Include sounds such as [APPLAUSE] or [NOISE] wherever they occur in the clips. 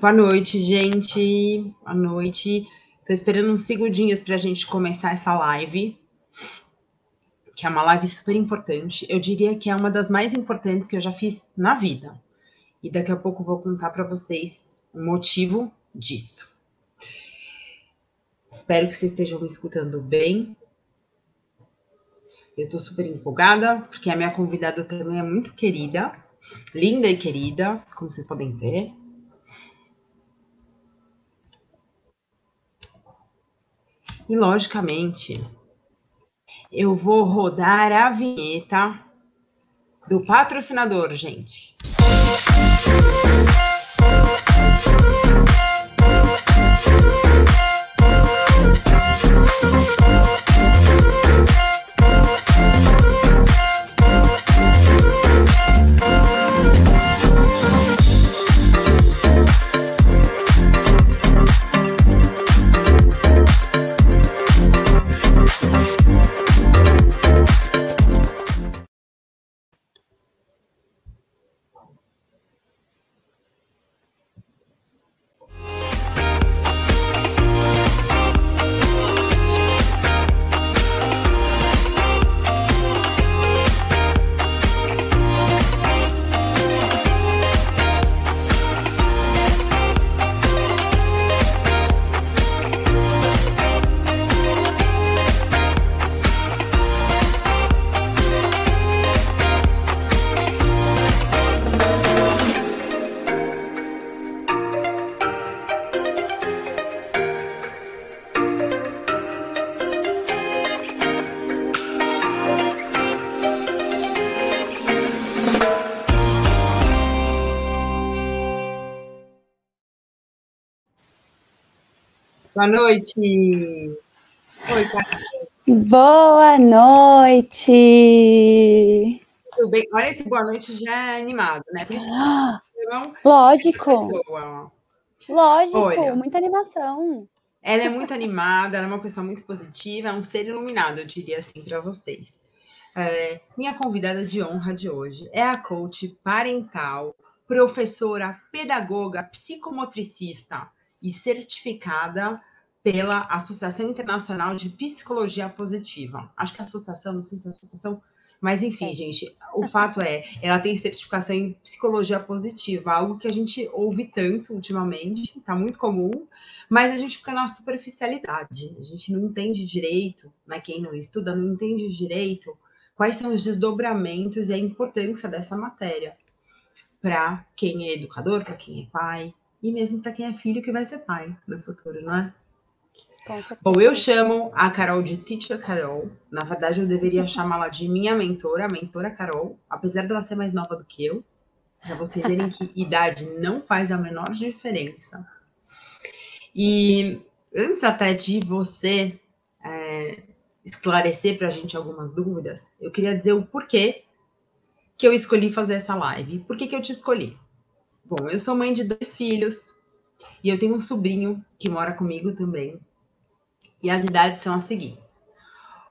Boa noite, gente. Boa noite. Tô esperando uns segundinhos para a gente começar essa live, que é uma live super importante. Eu diria que é uma das mais importantes que eu já fiz na vida. E daqui a pouco vou contar para vocês o motivo disso. Espero que vocês estejam me escutando bem. Eu tô super empolgada, porque a minha convidada também é muito querida, linda e querida, como vocês podem ver. E, logicamente, eu vou rodar a vinheta do patrocinador, gente. Boa noite. Oi, Carol. Boa noite. Tudo bem? Olha esse boa noite já é animado, né? [GASPS] Lógico. Lógico, Olha, muita animação. Ela é muito animada, ela é uma pessoa muito positiva, é um ser iluminado, eu diria assim para vocês. É, minha convidada de honra de hoje é a coach parental, professora, pedagoga, psicomotricista e certificada pela Associação Internacional de Psicologia Positiva. Acho que é a associação, não sei se é a associação, mas enfim, é. gente, o fato é, ela tem certificação em psicologia positiva, algo que a gente ouve tanto ultimamente, tá muito comum, mas a gente fica na superficialidade, a gente não entende direito, né? Quem não estuda não entende direito quais são os desdobramentos e a importância dessa matéria para quem é educador, para quem é pai, e mesmo para quem é filho que vai ser pai no futuro, não é? Bom, eu chamo a Carol de Teacher Carol. Na verdade, eu deveria [LAUGHS] chamá-la de minha mentora, a mentora Carol, apesar dela ser mais nova do que eu, para vocês verem que [LAUGHS] idade não faz a menor diferença. E antes até de você é, esclarecer para a gente algumas dúvidas, eu queria dizer o porquê que eu escolhi fazer essa live. Por que, que eu te escolhi? Bom, eu sou mãe de dois filhos e eu tenho um sobrinho que mora comigo também. E as idades são as seguintes.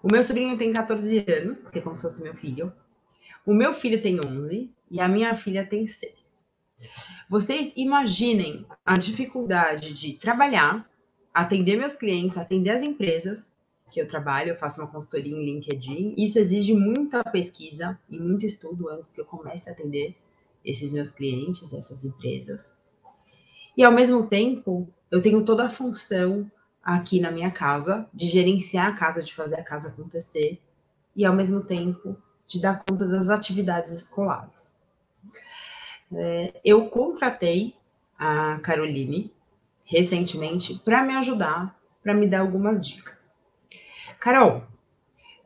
O meu sobrinho tem 14 anos, que é como se fosse meu filho. O meu filho tem 11 e a minha filha tem 6. Vocês imaginem a dificuldade de trabalhar, atender meus clientes, atender as empresas que eu trabalho, eu faço uma consultoria em LinkedIn. Isso exige muita pesquisa e muito estudo antes que eu comece a atender esses meus clientes, essas empresas. E ao mesmo tempo, eu tenho toda a função aqui na minha casa, de gerenciar a casa, de fazer a casa acontecer, e ao mesmo tempo de dar conta das atividades escolares. É, eu contratei a Caroline recentemente para me ajudar, para me dar algumas dicas. Carol,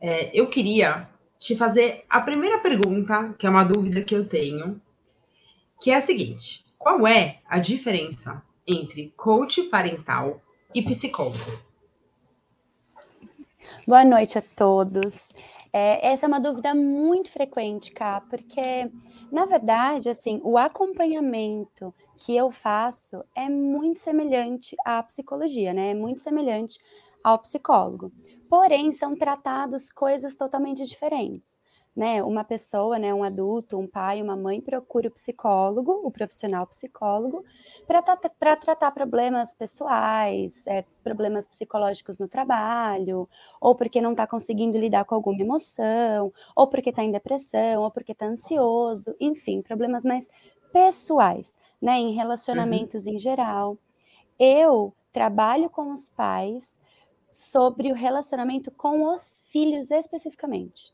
é, eu queria te fazer a primeira pergunta, que é uma dúvida que eu tenho, que é a seguinte: qual é a diferença entre coach parental e psicólogo. Boa noite a todos. É, essa é uma dúvida muito frequente, cá, porque, na verdade, assim, o acompanhamento que eu faço é muito semelhante à psicologia, né? É muito semelhante ao psicólogo. Porém, são tratados coisas totalmente diferentes. Né, uma pessoa, né, um adulto, um pai, uma mãe procure o psicólogo, o profissional psicólogo, para tratar problemas pessoais, é, problemas psicológicos no trabalho, ou porque não está conseguindo lidar com alguma emoção, ou porque está em depressão, ou porque está ansioso, enfim, problemas mais pessoais, né, em relacionamentos uhum. em geral. Eu trabalho com os pais sobre o relacionamento com os filhos especificamente.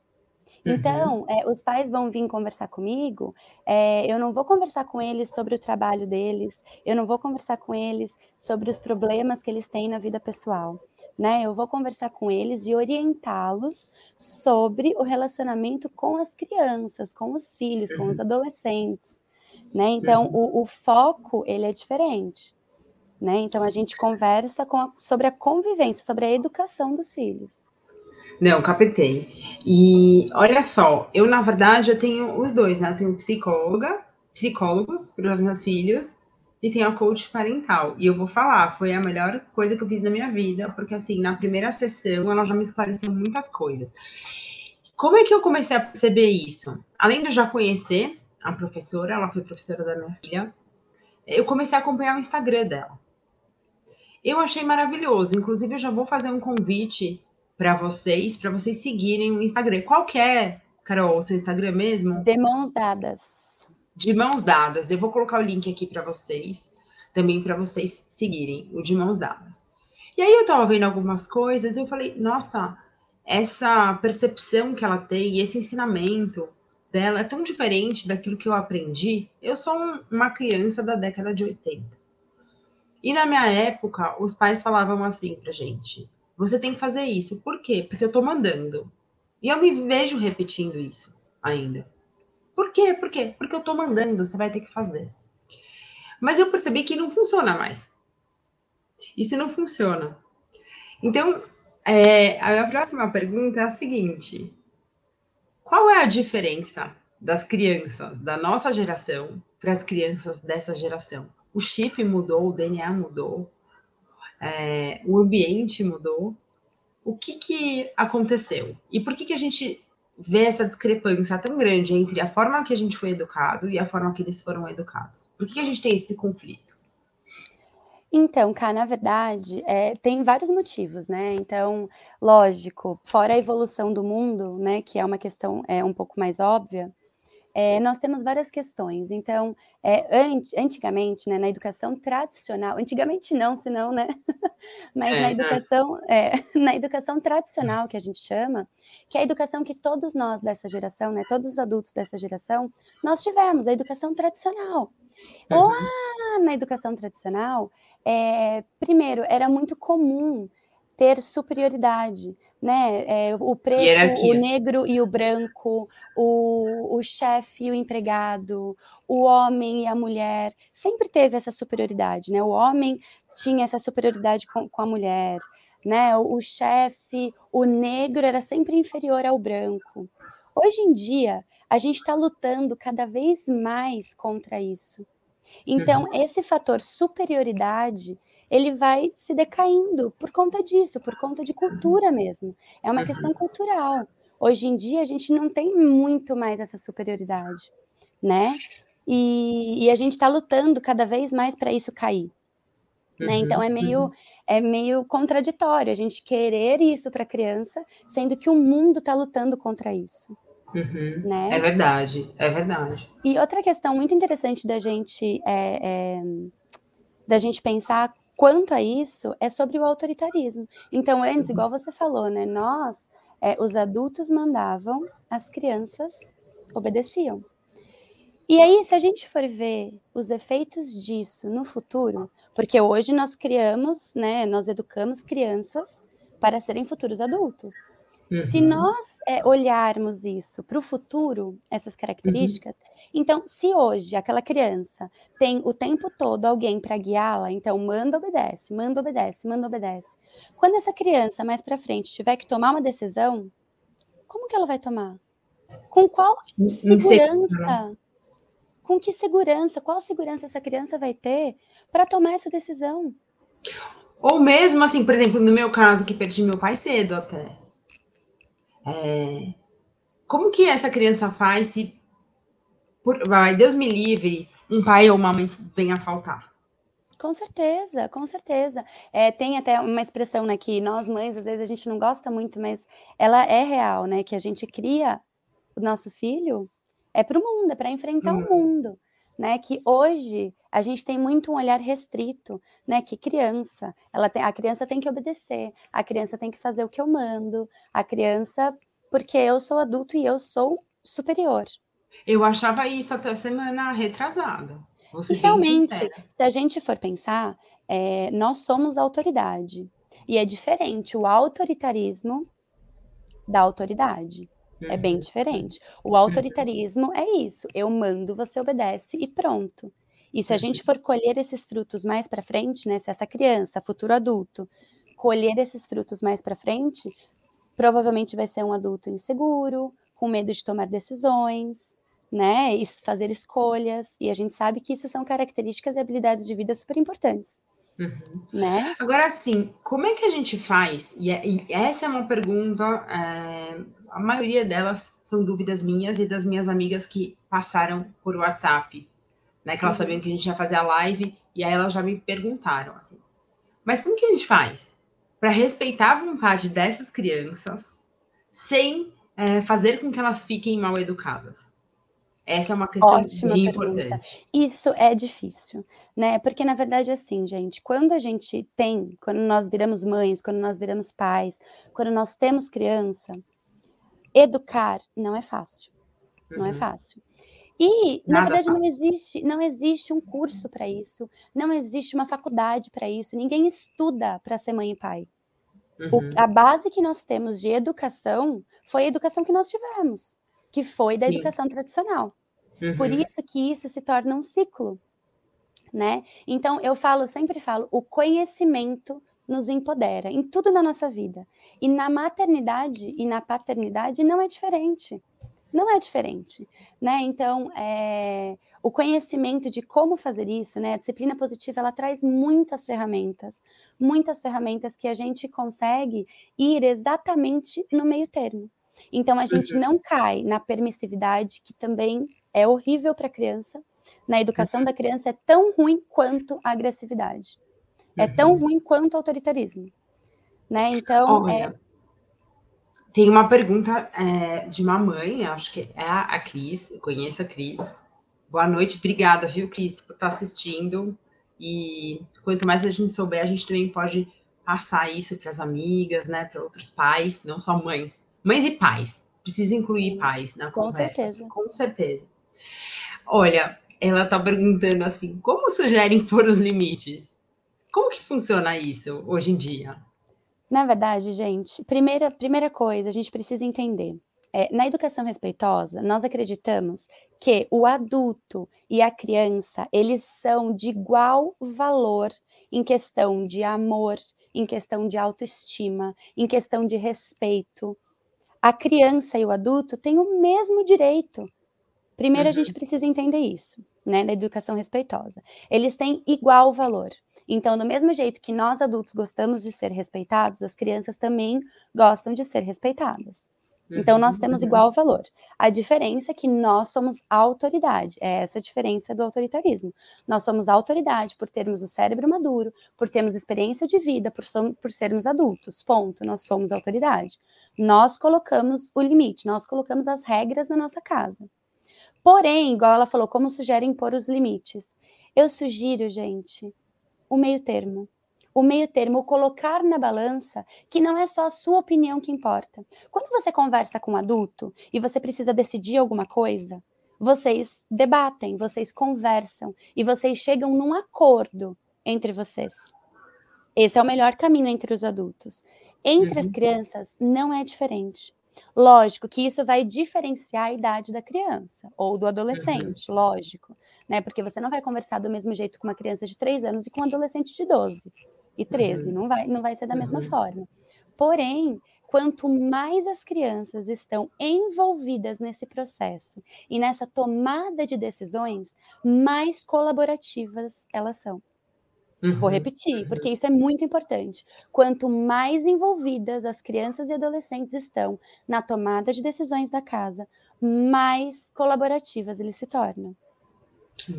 Uhum. Então, é, os pais vão vir conversar comigo, é, eu não vou conversar com eles sobre o trabalho deles, eu não vou conversar com eles sobre os problemas que eles têm na vida pessoal. Né? Eu vou conversar com eles e orientá-los sobre o relacionamento com as crianças, com os filhos, com os uhum. adolescentes. Né? Então, uhum. o, o, foco ele é diferente. Né? Então, a gente conversa a, sobre a convivência, sobre a educação dos filhos. Não, captei. E olha só, eu na verdade eu tenho os dois, né? Eu tenho psicóloga, psicólogos para os meus filhos e tenho a coach parental. E eu vou falar, foi a melhor coisa que eu fiz na minha vida, porque assim, na primeira sessão ela já me esclareceu muitas coisas. Como é que eu comecei a perceber isso? Além de eu já conhecer a professora, ela foi professora da minha filha, eu comecei a acompanhar o Instagram dela. Eu achei maravilhoso. Inclusive, eu já vou fazer um convite para vocês, para vocês seguirem o Instagram. Qual que é, Carol, o seu Instagram mesmo? De mãos dadas. De mãos dadas. Eu vou colocar o link aqui para vocês, também para vocês seguirem o de mãos dadas. E aí eu estava vendo algumas coisas e eu falei, nossa, essa percepção que ela tem, esse ensinamento dela é tão diferente daquilo que eu aprendi. Eu sou um, uma criança da década de 80. E na minha época, os pais falavam assim pra gente: você tem que fazer isso. Por quê? Porque eu tô mandando. E eu me vejo repetindo isso ainda. Por quê? Por quê? Porque eu tô mandando, você vai ter que fazer. Mas eu percebi que não funciona mais. Isso não funciona. Então, é, a próxima pergunta é a seguinte: qual é a diferença das crianças da nossa geração para as crianças dessa geração? O chip mudou, o DNA mudou, é, o ambiente mudou. O que, que aconteceu? E por que, que a gente vê essa discrepância tão grande entre a forma que a gente foi educado e a forma que eles foram educados? Por que, que a gente tem esse conflito? Então, cá, na verdade, é, tem vários motivos, né? Então, lógico, fora a evolução do mundo, né, que é uma questão é, um pouco mais óbvia, é, nós temos várias questões. Então, é, antigamente, né, na educação tradicional, antigamente não, senão, né? [LAUGHS] Mas é, na educação, é, [LAUGHS] na educação tradicional que a gente chama, que é a educação que todos nós dessa geração, né, todos os adultos dessa geração, nós tivemos a educação tradicional. Uhum. Lá na educação tradicional, é, primeiro, era muito comum ter superioridade, né? É, o preto, Hierarquia. o negro e o branco, o, o chefe e o empregado, o homem e a mulher, sempre teve essa superioridade, né? O homem tinha essa superioridade com, com a mulher, né? O, o chefe, o negro era sempre inferior ao branco. Hoje em dia, a gente está lutando cada vez mais contra isso. Então, uhum. esse fator superioridade ele vai se decaindo por conta disso, por conta de cultura mesmo. É uma questão cultural. Hoje em dia a gente não tem muito mais essa superioridade, né? E, e a gente está lutando cada vez mais para isso cair. Né? Então é meio uhum. é meio contraditório a gente querer isso para a criança, sendo que o mundo está lutando contra isso. Uhum. Né? É verdade, é verdade. E outra questão muito interessante da gente é, é, da gente pensar quanto a isso é sobre o autoritarismo. Então, antes, uhum. igual você falou, né? Nós, é, os adultos mandavam, as crianças obedeciam. E aí, se a gente for ver os efeitos disso no futuro, porque hoje nós criamos, né, nós educamos crianças para serem futuros adultos. Uhum. Se nós é, olharmos isso para o futuro, essas características, uhum. então, se hoje aquela criança tem o tempo todo alguém para guiá-la, então manda, obedece, manda, obedece, manda, obedece. Quando essa criança mais para frente tiver que tomar uma decisão, como que ela vai tomar? Com qual segurança? Com que segurança? Qual segurança essa criança vai ter para tomar essa decisão? Ou mesmo assim, por exemplo, no meu caso, que perdi meu pai cedo até. É, como que essa criança faz se, por, vai, Deus me livre, um pai ou uma mãe venha faltar? Com certeza, com certeza. É, tem até uma expressão né, que nós mães, às vezes, a gente não gosta muito, mas ela é real, né? Que a gente cria o nosso filho é para o mundo, é para enfrentar hum. o mundo. Né, que hoje a gente tem muito um olhar restrito, né? Que criança, ela tem, a criança tem que obedecer, a criança tem que fazer o que eu mando, a criança, porque eu sou adulto e eu sou superior. Eu achava isso até semana retrasada. e realmente, se a gente for pensar, é, nós somos autoridade. E é diferente o autoritarismo da autoridade. É bem uhum. diferente. O autoritarismo é isso. Eu mando, você obedece e pronto. E se a gente for colher esses frutos mais para frente, né? Se essa criança, futuro adulto, colher esses frutos mais para frente, provavelmente vai ser um adulto inseguro, com medo de tomar decisões, né? E fazer escolhas. E a gente sabe que isso são características e habilidades de vida super importantes. Uhum. Né? Agora, assim, como é que a gente faz? E, é, e essa é uma pergunta, é, a maioria delas são dúvidas minhas e das minhas amigas que passaram por WhatsApp, né? Que elas uhum. sabiam que a gente ia fazer a live e aí elas já me perguntaram, assim, mas como que a gente faz para respeitar a vontade dessas crianças sem é, fazer com que elas fiquem mal educadas? Essa é uma questão Ótima bem pergunta. importante. Isso é difícil, né? Porque na verdade assim, gente, quando a gente tem, quando nós viramos mães, quando nós viramos pais, quando nós temos criança, educar não é fácil. Não é uhum. fácil. E, na verdade, fácil. não existe, não existe um curso para isso, não existe uma faculdade para isso, ninguém estuda para ser mãe e pai. Uhum. O, a base que nós temos de educação foi a educação que nós tivemos que foi da Sim. educação tradicional. Uhum. Por isso que isso se torna um ciclo, né? Então eu falo, sempre falo, o conhecimento nos empodera em tudo na nossa vida. E na maternidade e na paternidade não é diferente. Não é diferente, né? Então, é, o conhecimento de como fazer isso, né? A disciplina positiva ela traz muitas ferramentas, muitas ferramentas que a gente consegue ir exatamente no meio termo. Então a gente uhum. não cai na permissividade, que também é horrível para a criança. Na educação uhum. da criança é tão ruim quanto a agressividade. É tão uhum. ruim quanto o autoritarismo. Né? Então. Olha, é... Tem uma pergunta é, de uma mãe, acho que é a Cris, eu conheço a Cris. Boa noite, obrigada, viu, Cris, por estar assistindo. E quanto mais a gente souber, a gente também pode passar isso para as amigas, né, para outros pais, não só mães. Mães e pais. Precisa incluir pais na com conversa. Certeza. Com certeza. Olha, ela está perguntando assim: como sugerem pôr os limites? Como que funciona isso hoje em dia? Na verdade, gente, primeira, primeira coisa, a gente precisa entender. É, na educação respeitosa, nós acreditamos que o adulto e a criança, eles são de igual valor em questão de amor, em questão de autoestima, em questão de respeito a criança e o adulto têm o mesmo direito. Primeiro, uhum. a gente precisa entender isso, né, da educação respeitosa. Eles têm igual valor. Então, do mesmo jeito que nós adultos gostamos de ser respeitados, as crianças também gostam de ser respeitadas. Então, nós uhum, temos uhum. igual valor. A diferença é que nós somos autoridade. É essa a diferença do autoritarismo. Nós somos autoridade por termos o cérebro maduro, por termos experiência de vida, por, som, por sermos adultos. Ponto. Nós somos autoridade. Nós colocamos o limite, nós colocamos as regras na nossa casa. Porém, igual ela falou, como sugerem impor os limites? Eu sugiro, gente, o meio termo o meio termo, colocar na balança que não é só a sua opinião que importa. Quando você conversa com um adulto e você precisa decidir alguma coisa, vocês debatem, vocês conversam e vocês chegam num acordo entre vocês. Esse é o melhor caminho entre os adultos. Entre uhum. as crianças não é diferente. Lógico que isso vai diferenciar a idade da criança ou do adolescente, uhum. lógico, né? Porque você não vai conversar do mesmo jeito com uma criança de 3 anos e com um adolescente de 12 e 13. Uhum. Não, vai, não vai ser da mesma uhum. forma. Porém, quanto mais as crianças estão envolvidas nesse processo e nessa tomada de decisões, mais colaborativas elas são. Uhum. Vou repetir, porque isso é muito importante. Quanto mais envolvidas as crianças e adolescentes estão na tomada de decisões da casa, mais colaborativas eles se tornam.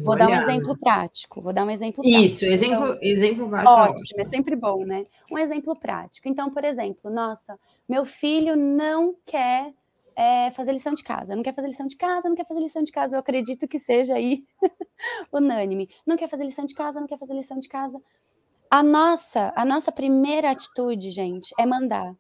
Vou dar um exemplo prático. Vou dar um exemplo prático. Isso, exemplo, então, exemplo prático. É ótimo, é sempre bom, né? Um exemplo prático. Então, por exemplo, nossa, meu filho não quer é, fazer lição de casa, não quer fazer lição de casa, não quer fazer lição de casa. Eu acredito que seja aí [LAUGHS] unânime. Não quer fazer lição de casa, não quer fazer lição de casa. A nossa, a nossa primeira atitude, gente, é mandar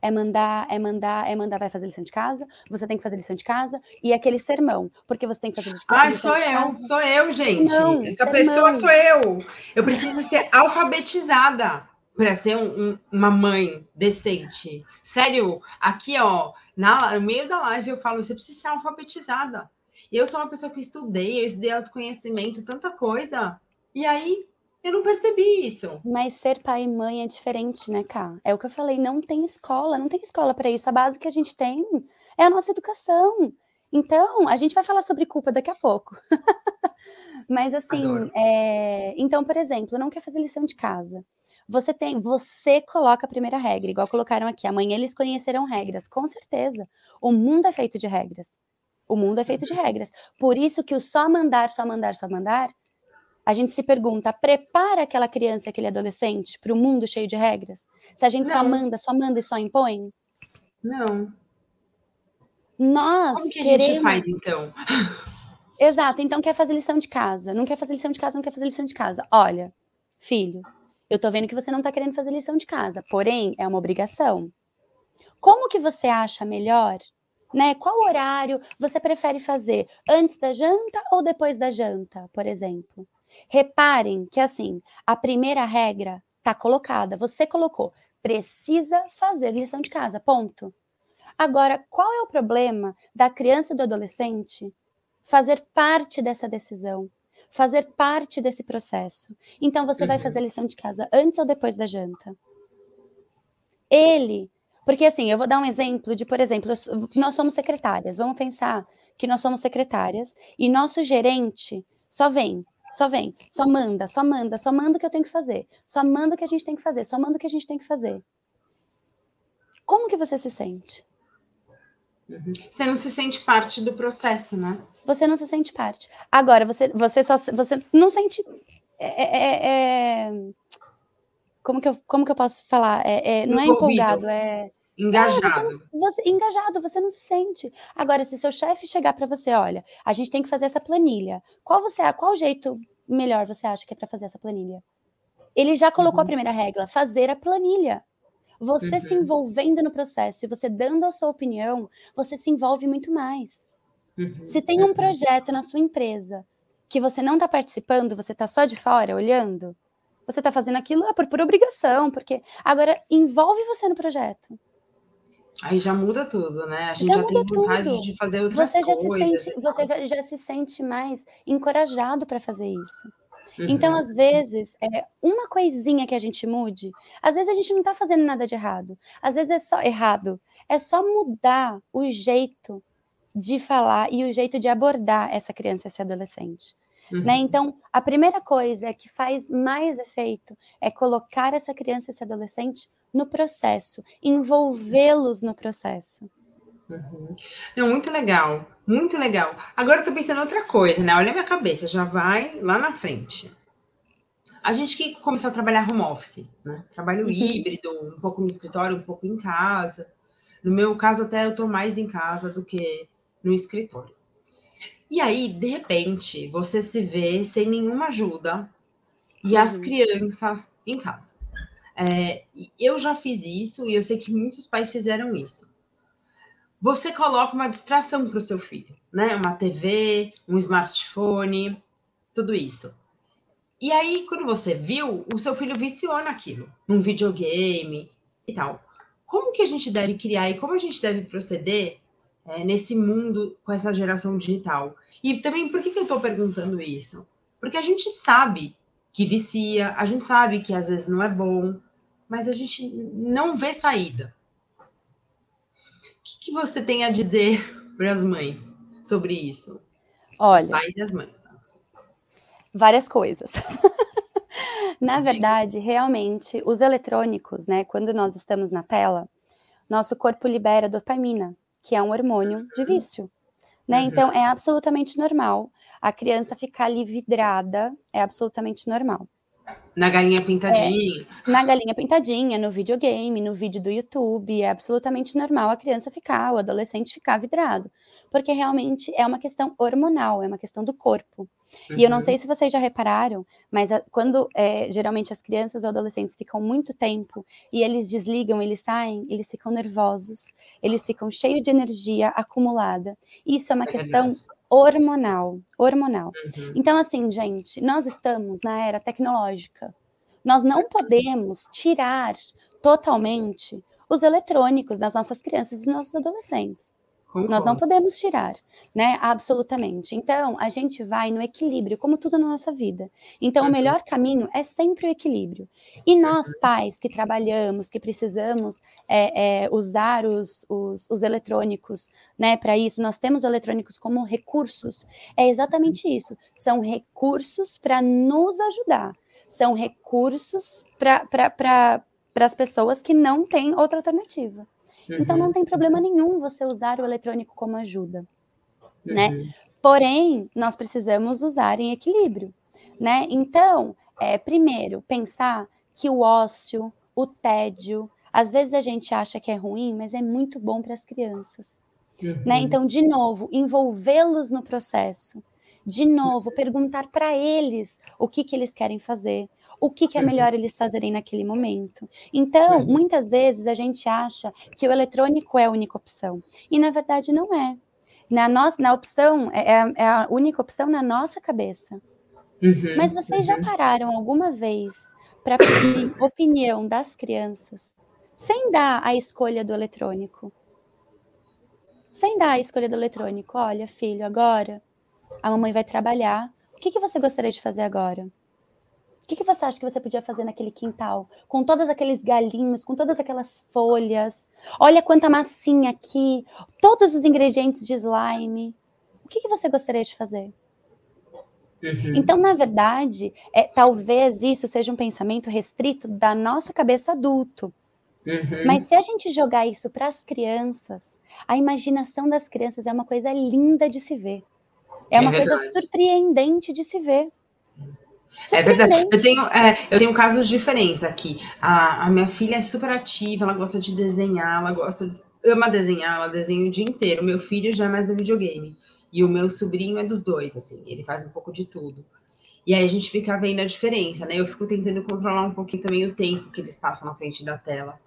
é mandar, é mandar, é mandar, vai fazer lição de casa, você tem que fazer lição de casa, e aquele sermão, porque você tem que fazer lição de casa. Ai, sou eu, casa. sou eu, gente. Não, Essa sermão. pessoa sou eu. Eu preciso ser alfabetizada para ser um, um, uma mãe decente. Sério, aqui, ó, na, no meio da live eu falo, você precisa ser alfabetizada. E eu sou uma pessoa que estudei, eu estudei autoconhecimento, tanta coisa. E aí, eu não percebi isso. Mas ser pai e mãe é diferente, né, Cá? É o que eu falei, não tem escola, não tem escola para isso. A base que a gente tem é a nossa educação. Então, a gente vai falar sobre culpa daqui a pouco. [LAUGHS] Mas assim, é... então, por exemplo, não quer fazer lição de casa. Você tem, você coloca a primeira regra, igual colocaram aqui. Amanhã eles conhecerão regras, com certeza. O mundo é feito de regras. O mundo é feito de uhum. regras. Por isso que o só mandar, só mandar, só mandar a gente se pergunta, prepara aquela criança, aquele adolescente para o mundo cheio de regras? Se a gente não. só manda, só manda e só impõe? Não. Nós Como que a queremos... gente faz, então? Exato, então quer fazer lição de casa. Não quer fazer lição de casa, não quer fazer lição de casa. Olha, filho, eu tô vendo que você não tá querendo fazer lição de casa, porém, é uma obrigação. Como que você acha melhor né? Qual horário você prefere fazer? Antes da janta ou depois da janta, por exemplo? Reparem que assim, a primeira regra está colocada, você colocou, precisa fazer lição de casa, ponto. Agora, qual é o problema da criança e do adolescente fazer parte dessa decisão, fazer parte desse processo? Então, você uhum. vai fazer lição de casa antes ou depois da janta? Ele, porque assim, eu vou dar um exemplo de, por exemplo, nós somos secretárias, vamos pensar que nós somos secretárias e nosso gerente só vem só vem, só manda, só manda, só manda o que eu tenho que fazer, só manda o que a gente tem que fazer, só manda o que a gente tem que fazer. Como que você se sente? Uhum. Você não se sente parte do processo, né? Você não se sente parte. Agora, você, você só você não sente. É, é, é, é como, que eu, como que eu posso falar? É, é não é empolgado, é. Engajado. você, você, engajado, você não se sente. Agora, se seu chefe chegar para você, olha, a gente tem que fazer essa planilha. Qual você, qual jeito melhor você acha que é para fazer essa planilha? Ele já colocou uhum. a primeira regra, fazer a planilha. Você uhum. se envolvendo no processo e você dando a sua opinião, você se envolve muito mais. Uhum. Se tem um uhum. projeto na sua empresa que você não está participando, você está só de fora olhando, você está fazendo aquilo por, por obrigação, porque agora envolve você no projeto. Aí já muda tudo, né? A gente já, já tem vontade tudo. de fazer outras você já coisas. Se sente, você já se sente mais encorajado para fazer isso. Então, uhum. Então, às vezes, é uma coisinha que a gente mude, às vezes a gente não está fazendo nada de errado. Às vezes é só errado. É só mudar o jeito de falar e o jeito de abordar essa criança, esse adolescente. Né? Uhum. Né? Então, a primeira coisa que faz mais efeito é colocar essa criança, esse adolescente no processo, envolvê-los no processo. Uhum. Não, muito legal, muito legal. Agora eu tô pensando outra coisa, né? Olha a minha cabeça, já vai lá na frente. A gente que começou a trabalhar home office, né? Trabalho uhum. híbrido, um pouco no escritório, um pouco em casa. No meu caso, até eu tô mais em casa do que no escritório. E aí, de repente, você se vê sem nenhuma ajuda e uhum. as crianças em casa. É, eu já fiz isso e eu sei que muitos pais fizeram isso. Você coloca uma distração para o seu filho, né? Uma TV, um smartphone, tudo isso. E aí, quando você viu, o seu filho viciou naquilo, num videogame e tal. Como que a gente deve criar e como a gente deve proceder é, nesse mundo com essa geração digital. E também, por que, que eu estou perguntando isso? Porque a gente sabe que vicia, a gente sabe que às vezes não é bom, mas a gente não vê saída. O que, que você tem a dizer para as mães sobre isso? Olha, Os pais e as mães. Tá? Várias coisas. [LAUGHS] Na verdade, realmente, os eletrônicos, né, quando nós estamos na tela, nosso corpo libera dopamina, que é um hormônio de vício. Né? Uhum. Então, é absolutamente normal a criança ficar ali vidrada, é absolutamente normal. Na galinha pintadinha. É, na galinha pintadinha, no videogame, no vídeo do YouTube, é absolutamente normal a criança ficar, o adolescente ficar vidrado, porque realmente é uma questão hormonal, é uma questão do corpo. Uhum. E eu não uhum. sei se vocês já repararam, mas a, quando é, geralmente as crianças ou adolescentes ficam muito tempo e eles desligam, eles saem, eles ficam nervosos, eles ficam cheios de energia acumulada. Isso é uma é questão verdade. Hormonal, hormonal. Uhum. Então, assim, gente, nós estamos na era tecnológica. Nós não podemos tirar totalmente os eletrônicos das nossas crianças e dos nossos adolescentes. Concordo. Nós não podemos tirar, né? Absolutamente. Então, a gente vai no equilíbrio, como tudo na nossa vida. Então, uhum. o melhor caminho é sempre o equilíbrio. E nós, uhum. pais que trabalhamos, que precisamos é, é, usar os, os, os, eletrônicos, né, para isso, nós temos eletrônicos como recursos. É exatamente isso. São recursos para nos ajudar. São recursos para as pessoas que não têm outra alternativa. Uhum. Então não tem problema nenhum você usar o eletrônico como ajuda, né? uhum. né? Porém, nós precisamos usar em equilíbrio, né? Então, é, primeiro, pensar que o ócio, o tédio, às vezes a gente acha que é ruim, mas é muito bom para as crianças. Né? Uhum. Né? Então, de novo, envolvê-los no processo. De novo, perguntar para eles o que, que eles querem fazer, o que, que é uhum. melhor eles fazerem naquele momento. Então, uhum. muitas vezes a gente acha que o eletrônico é a única opção, e na verdade não é. Na, nossa, na opção, é, é, é a única opção na nossa cabeça. Uhum, Mas vocês uhum. já pararam alguma vez para pedir [COUGHS] opinião das crianças sem dar a escolha do eletrônico? Sem dar a escolha do eletrônico. Olha, filho, agora a mamãe vai trabalhar. O que, que você gostaria de fazer agora? Que, que você acha que você podia fazer naquele quintal? Com todos aqueles galinhos, com todas aquelas folhas. Olha quanta massinha aqui, todos os ingredientes de slime. O que, que você gostaria de fazer? Uhum. Então, na verdade, é, talvez isso seja um pensamento restrito da nossa cabeça adulto. Uhum. Mas se a gente jogar isso para as crianças, a imaginação das crianças é uma coisa linda de se ver. É, é uma verdade. coisa surpreendente de se ver. É verdade. Eu tenho, é, eu tenho casos diferentes aqui. A, a, minha filha é super ativa, ela gosta de desenhar, ela gosta, ama desenhar, ela desenha o dia inteiro. Meu filho já é mais do videogame. E o meu sobrinho é dos dois, assim, ele faz um pouco de tudo. E aí a gente fica vendo a diferença, né? Eu fico tentando controlar um pouquinho também o tempo que eles passam na frente da tela.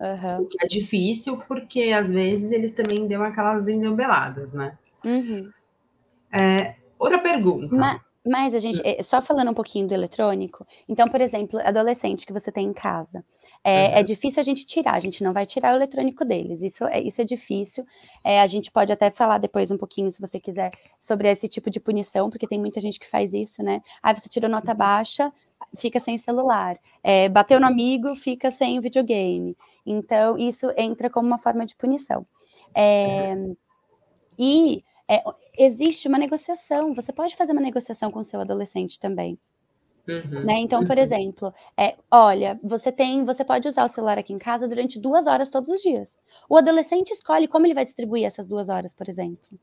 Uhum. O que é difícil, porque às vezes eles também dão aquelas engambeladas, né? Uhum. É, outra pergunta. Mas, mas a gente, é, só falando um pouquinho do eletrônico, então, por exemplo, adolescente que você tem em casa, é, é uhum. é, difícil a gente tirar, a gente não vai tirar o eletrônico deles, isso é, isso é difícil. É, a gente pode até falar depois um pouquinho, se você quiser, sobre esse tipo de punição, porque tem muita gente que faz isso, né? Ah, você tirou nota uhum. baixa, fica sem celular. É, bateu no amigo, fica sem videogame. Então, isso entra como uma forma de punição. É, uhum. e é, existe uma negociação. Você pode fazer uma negociação com o seu adolescente também. Uhum, né? Então, por uhum. exemplo, é, olha, você tem, você pode usar o celular aqui em casa durante duas horas todos os dias. O adolescente escolhe como ele vai distribuir essas duas horas, por exemplo.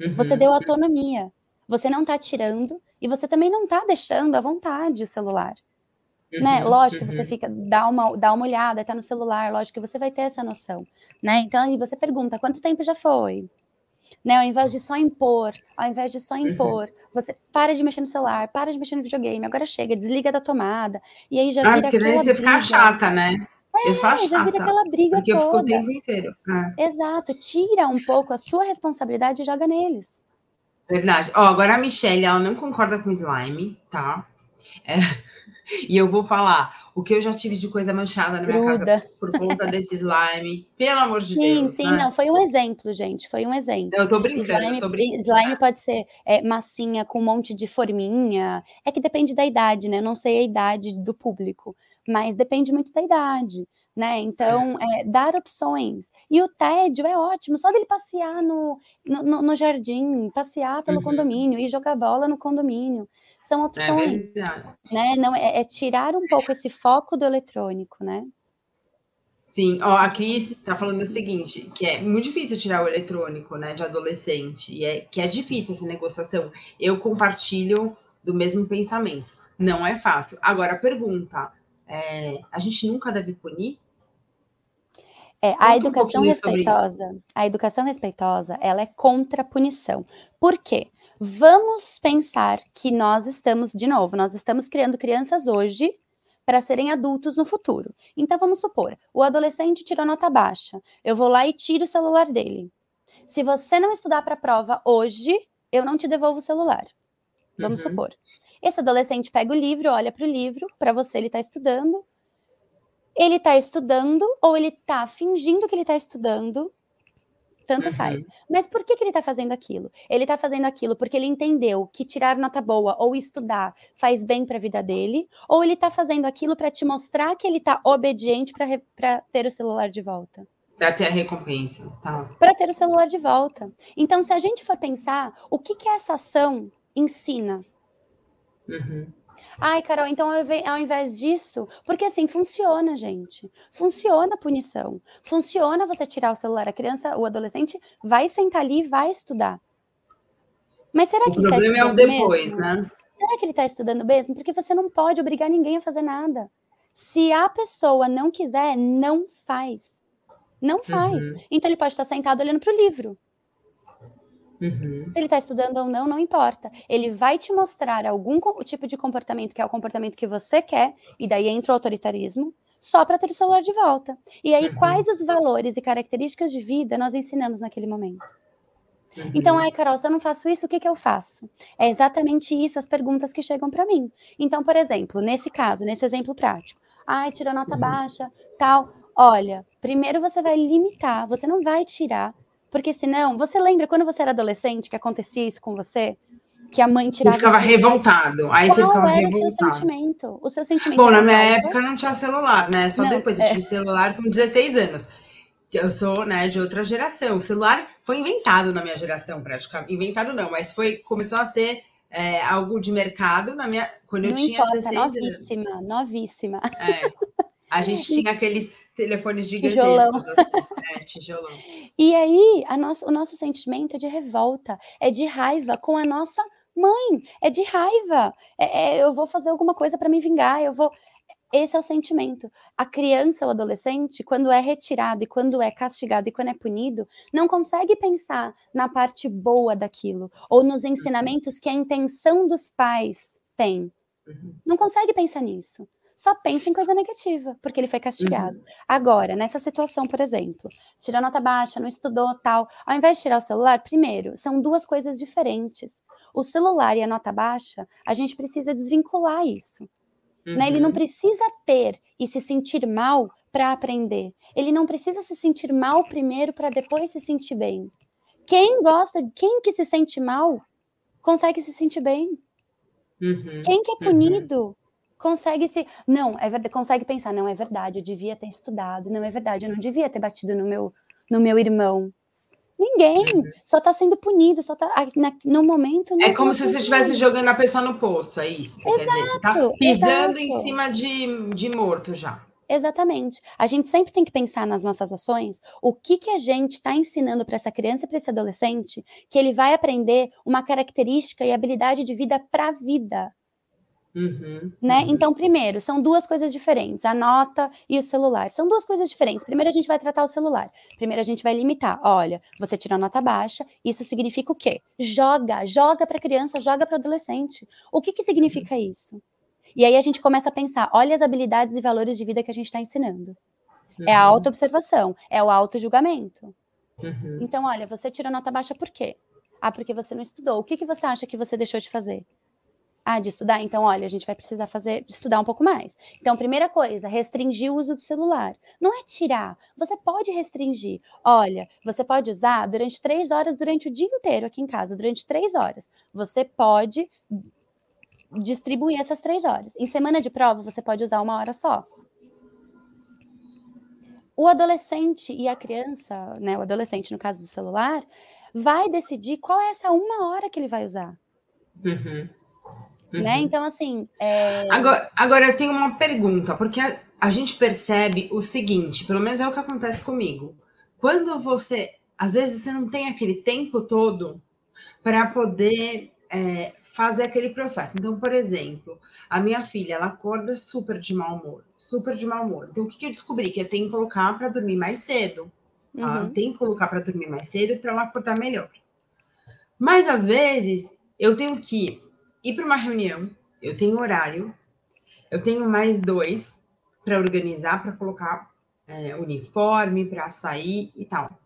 Uhum. Você deu autonomia. Você não está tirando e você também não está deixando à vontade o celular. Né? Uhum, lógico que você uhum. fica, dá uma, dá uma olhada, está no celular, lógico que você vai ter essa noção, né? Então, e você pergunta, quanto tempo já foi? Né? Ao invés de só impor, ao invés de só uhum. impor, uhum. você para de mexer no celular, para de mexer no videogame, agora chega, desliga da tomada, e aí já ah, vira porque daí você fica chata, né? É, eu sou chata, já vira aquela briga porque toda. eu fico o tempo inteiro. É. Exato, tira um pouco a sua responsabilidade e joga neles. Verdade. Ó, agora a Michelle, ela não concorda com slime, tá? É, [LAUGHS] e eu vou falar o que eu já tive de coisa manchada na minha Gruda. casa por conta desse slime. Pelo amor de [LAUGHS] sim, Deus. Sim, sim, né? não. Foi um exemplo, gente. Foi um exemplo. Eu tô brincando, slime, eu tô brincando. Slime pode ser é, massinha com um monte de forminha. É que depende da idade, né? Eu não sei a idade do público, mas depende muito da idade. Né? Então, é, dar opções. E o tédio é ótimo, só dele passear no, no, no jardim, passear pelo uhum. condomínio e jogar bola no condomínio São opções. É né? Não, é, é tirar um pouco esse foco do eletrônico, né? Sim, ó, a Cris está falando o seguinte, que é muito difícil tirar o eletrônico, né, de adolescente, e é que é difícil essa negociação. Eu compartilho do mesmo pensamento. Não é fácil. Agora, a pergunta, é, a gente nunca deve punir? É, a educação um respeitosa, a educação respeitosa, ela é contra a punição. Por quê? Vamos pensar que nós estamos, de novo, nós estamos criando crianças hoje para serem adultos no futuro. Então vamos supor, o adolescente tirou nota baixa, eu vou lá e tiro o celular dele. Se você não estudar para a prova hoje, eu não te devolvo o celular. Vamos uhum. supor. Esse adolescente pega o livro, olha para o livro, para você ele está estudando. Ele está estudando ou ele está fingindo que ele está estudando tanto uhum. faz. Mas por que, que ele está fazendo aquilo? Ele está fazendo aquilo porque ele entendeu que tirar nota boa ou estudar faz bem para a vida dele, ou ele está fazendo aquilo para te mostrar que ele está obediente para ter o celular de volta. Para ter a recompensa, tá? Para ter o celular de volta. Então, se a gente for pensar, o que, que essa ação ensina? Uhum. Ai, Carol, então ao invés disso, porque assim funciona, gente. Funciona a punição. Funciona você tirar o celular. A criança, o adolescente vai sentar ali e vai estudar. Mas será que o tá problema tá é o depois, mesmo? né? Será que ele está estudando mesmo? Porque você não pode obrigar ninguém a fazer nada. Se a pessoa não quiser, não faz. Não faz. Uhum. Então ele pode estar sentado olhando para o livro. Uhum. Se ele está estudando ou não, não importa. Ele vai te mostrar algum tipo de comportamento que é o comportamento que você quer, e daí entra o autoritarismo, só para ter o celular de volta. E aí, uhum. quais os valores e características de vida nós ensinamos naquele momento? Uhum. Então, ai, Carol, se eu não faço isso, o que, que eu faço? É exatamente isso as perguntas que chegam para mim. Então, por exemplo, nesse caso, nesse exemplo prático, ai, tira nota uhum. baixa, tal. Olha, primeiro você vai limitar, você não vai tirar porque senão, você lembra quando você era adolescente que acontecia isso com você? Que a mãe tirava. Você ficava revoltado. Aí Qual você ficava era revoltado. O seu sentimento. O seu sentimento. Bom, na minha época não tinha celular, né? Só não, depois eu é. tive celular com 16 anos. Eu sou, né, de outra geração. O celular foi inventado na minha geração, praticamente. Inventado não, mas foi começou a ser é, algo de mercado na minha quando não eu tinha importa, 16 novíssima, anos. Novíssima, novíssima. É. A gente [LAUGHS] tinha aqueles telefones gigantescos. Assim, é, tijolão. E aí, a nossa, o nosso sentimento é de revolta, é de raiva com a nossa mãe, é de raiva. É, é, eu vou fazer alguma coisa para me vingar, eu vou. Esse é o sentimento. A criança ou adolescente, quando é retirado e quando é castigado e quando é punido, não consegue pensar na parte boa daquilo ou nos ensinamentos que a intenção dos pais tem. Uhum. Não consegue pensar nisso só pensa em coisa negativa, porque ele foi castigado. Uhum. Agora, nessa situação, por exemplo, tirou nota baixa, não estudou, tal, ao invés de tirar o celular, primeiro, são duas coisas diferentes. O celular e a nota baixa, a gente precisa desvincular isso. Uhum. Né? Ele não uhum. precisa ter e se sentir mal para aprender. Ele não precisa se sentir mal primeiro para depois se sentir bem. Quem gosta, quem que se sente mal, consegue se sentir bem. Uhum. Quem que é uhum. punido consegue se. Não, é verdade, consegue pensar, não, é verdade, eu devia ter estudado, não é verdade, eu não devia ter batido no meu, no meu irmão. Ninguém, só está sendo punido, só tá na, no momento. É como se você estivesse jogando a pessoa no poço, é isso? Você exato, quer dizer? Você está pisando exato. em cima de, de morto já. Exatamente. A gente sempre tem que pensar nas nossas ações, o que, que a gente está ensinando para essa criança e para esse adolescente, que ele vai aprender uma característica e habilidade de vida para a vida. Uhum, né? Então, primeiro, são duas coisas diferentes, a nota e o celular. São duas coisas diferentes. Primeiro, a gente vai tratar o celular. Primeiro, a gente vai limitar. Olha, você tirou nota baixa, isso significa o quê? Joga, joga para criança, joga para adolescente. O que, que significa uhum. isso? E aí a gente começa a pensar: olha as habilidades e valores de vida que a gente está ensinando. Uhum. É a uhum. auto-observação, é o auto-julgamento. Uhum. Então, olha, você tirou nota baixa por quê? Ah, porque você não estudou. O que, que você acha que você deixou de fazer? Ah, de estudar? Então, olha, a gente vai precisar fazer, estudar um pouco mais. Então, primeira coisa, restringir o uso do celular. Não é tirar, você pode restringir. Olha, você pode usar durante três horas, durante o dia inteiro aqui em casa, durante três horas. Você pode distribuir essas três horas. Em semana de prova, você pode usar uma hora só. O adolescente e a criança, né, o adolescente, no caso do celular, vai decidir qual é essa uma hora que ele vai usar. Uhum. Né? Então, assim. É... Agora, agora, eu tenho uma pergunta, porque a, a gente percebe o seguinte, pelo menos é o que acontece comigo. Quando você. Às vezes você não tem aquele tempo todo para poder é, fazer aquele processo. Então, por exemplo, a minha filha, ela acorda super de mau humor, super de mau humor. Então, o que, que eu descobri? Que eu tenho que colocar para dormir mais cedo. Tá? Uhum. Tem que colocar para dormir mais cedo para ela acordar melhor. Mas, às vezes, eu tenho que ir para uma reunião, eu tenho horário, eu tenho mais dois para organizar, para colocar é, uniforme, para sair e tal.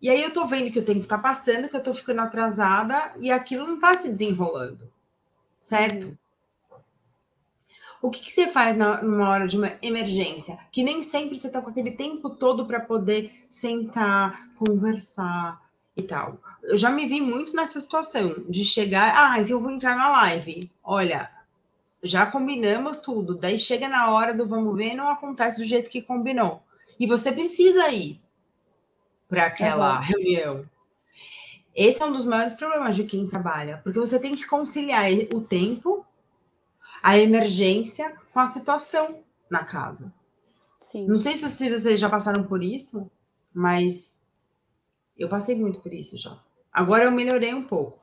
E aí eu tô vendo que o tempo tá passando, que eu tô ficando atrasada e aquilo não tá se desenrolando, certo? Uhum. O que, que você faz na, numa hora de uma emergência? Que nem sempre você tá com aquele tempo todo para poder sentar, conversar e tal. Eu já me vi muito nessa situação de chegar, ah, então eu vou entrar na live. Olha, já combinamos tudo. Daí chega na hora do vamos ver, não acontece do jeito que combinou. E você precisa ir para aquela uhum. reunião. Esse é um dos maiores problemas de quem trabalha, porque você tem que conciliar o tempo, a emergência com a situação na casa. Sim. Não sei se vocês já passaram por isso, mas eu passei muito por isso já. Agora eu melhorei um pouco.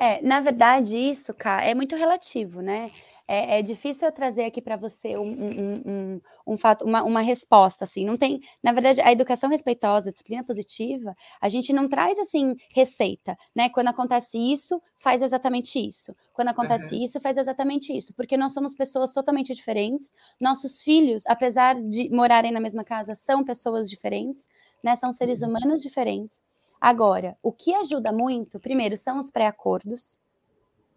É, na verdade, isso, cara, é muito relativo, né? é, é difícil eu trazer aqui para você um, um, um, um, fato, uma, uma resposta, assim, não tem, na verdade, a educação respeitosa, a disciplina positiva, a gente não traz, assim, receita, né, quando acontece isso, faz exatamente isso, quando acontece uhum. isso, faz exatamente isso, porque nós somos pessoas totalmente diferentes, nossos filhos, apesar de morarem na mesma casa, são pessoas diferentes, né, são seres uhum. humanos diferentes, Agora, o que ajuda muito, primeiro, são os pré-acordos,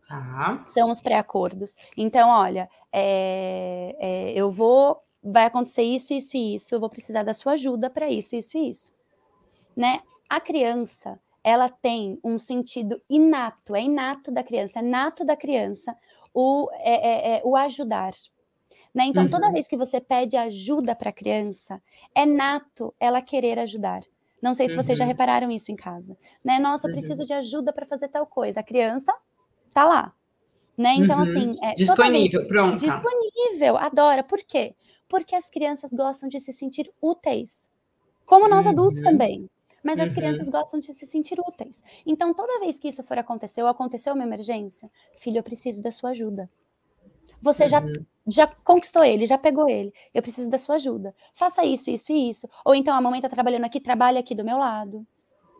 Tá. São os pré-acordos. Então, olha, é, é, eu vou. Vai acontecer isso, isso e isso. Eu vou precisar da sua ajuda para isso, isso e isso. Né? A criança, ela tem um sentido inato, é inato da criança, é nato da criança o, é, é, é o ajudar. Né? Então, uhum. toda vez que você pede ajuda para a criança, é nato ela querer ajudar. Não sei se vocês já uhum. repararam isso em casa. Né? Nossa, eu preciso uhum. de ajuda para fazer tal coisa. A criança tá lá. Né? Então, uhum. assim. É, disponível, pronto. Disponível, adora. Por quê? Porque as crianças gostam de se sentir úteis. Como nós uhum. adultos também. Mas as uhum. crianças gostam de se sentir úteis. Então, toda vez que isso for acontecer, ou aconteceu uma emergência, filho, eu preciso da sua ajuda. Você já, uhum. já conquistou ele, já pegou ele. Eu preciso da sua ajuda. Faça isso, isso e isso. Ou então, a mamãe está trabalhando aqui, trabalha aqui do meu lado.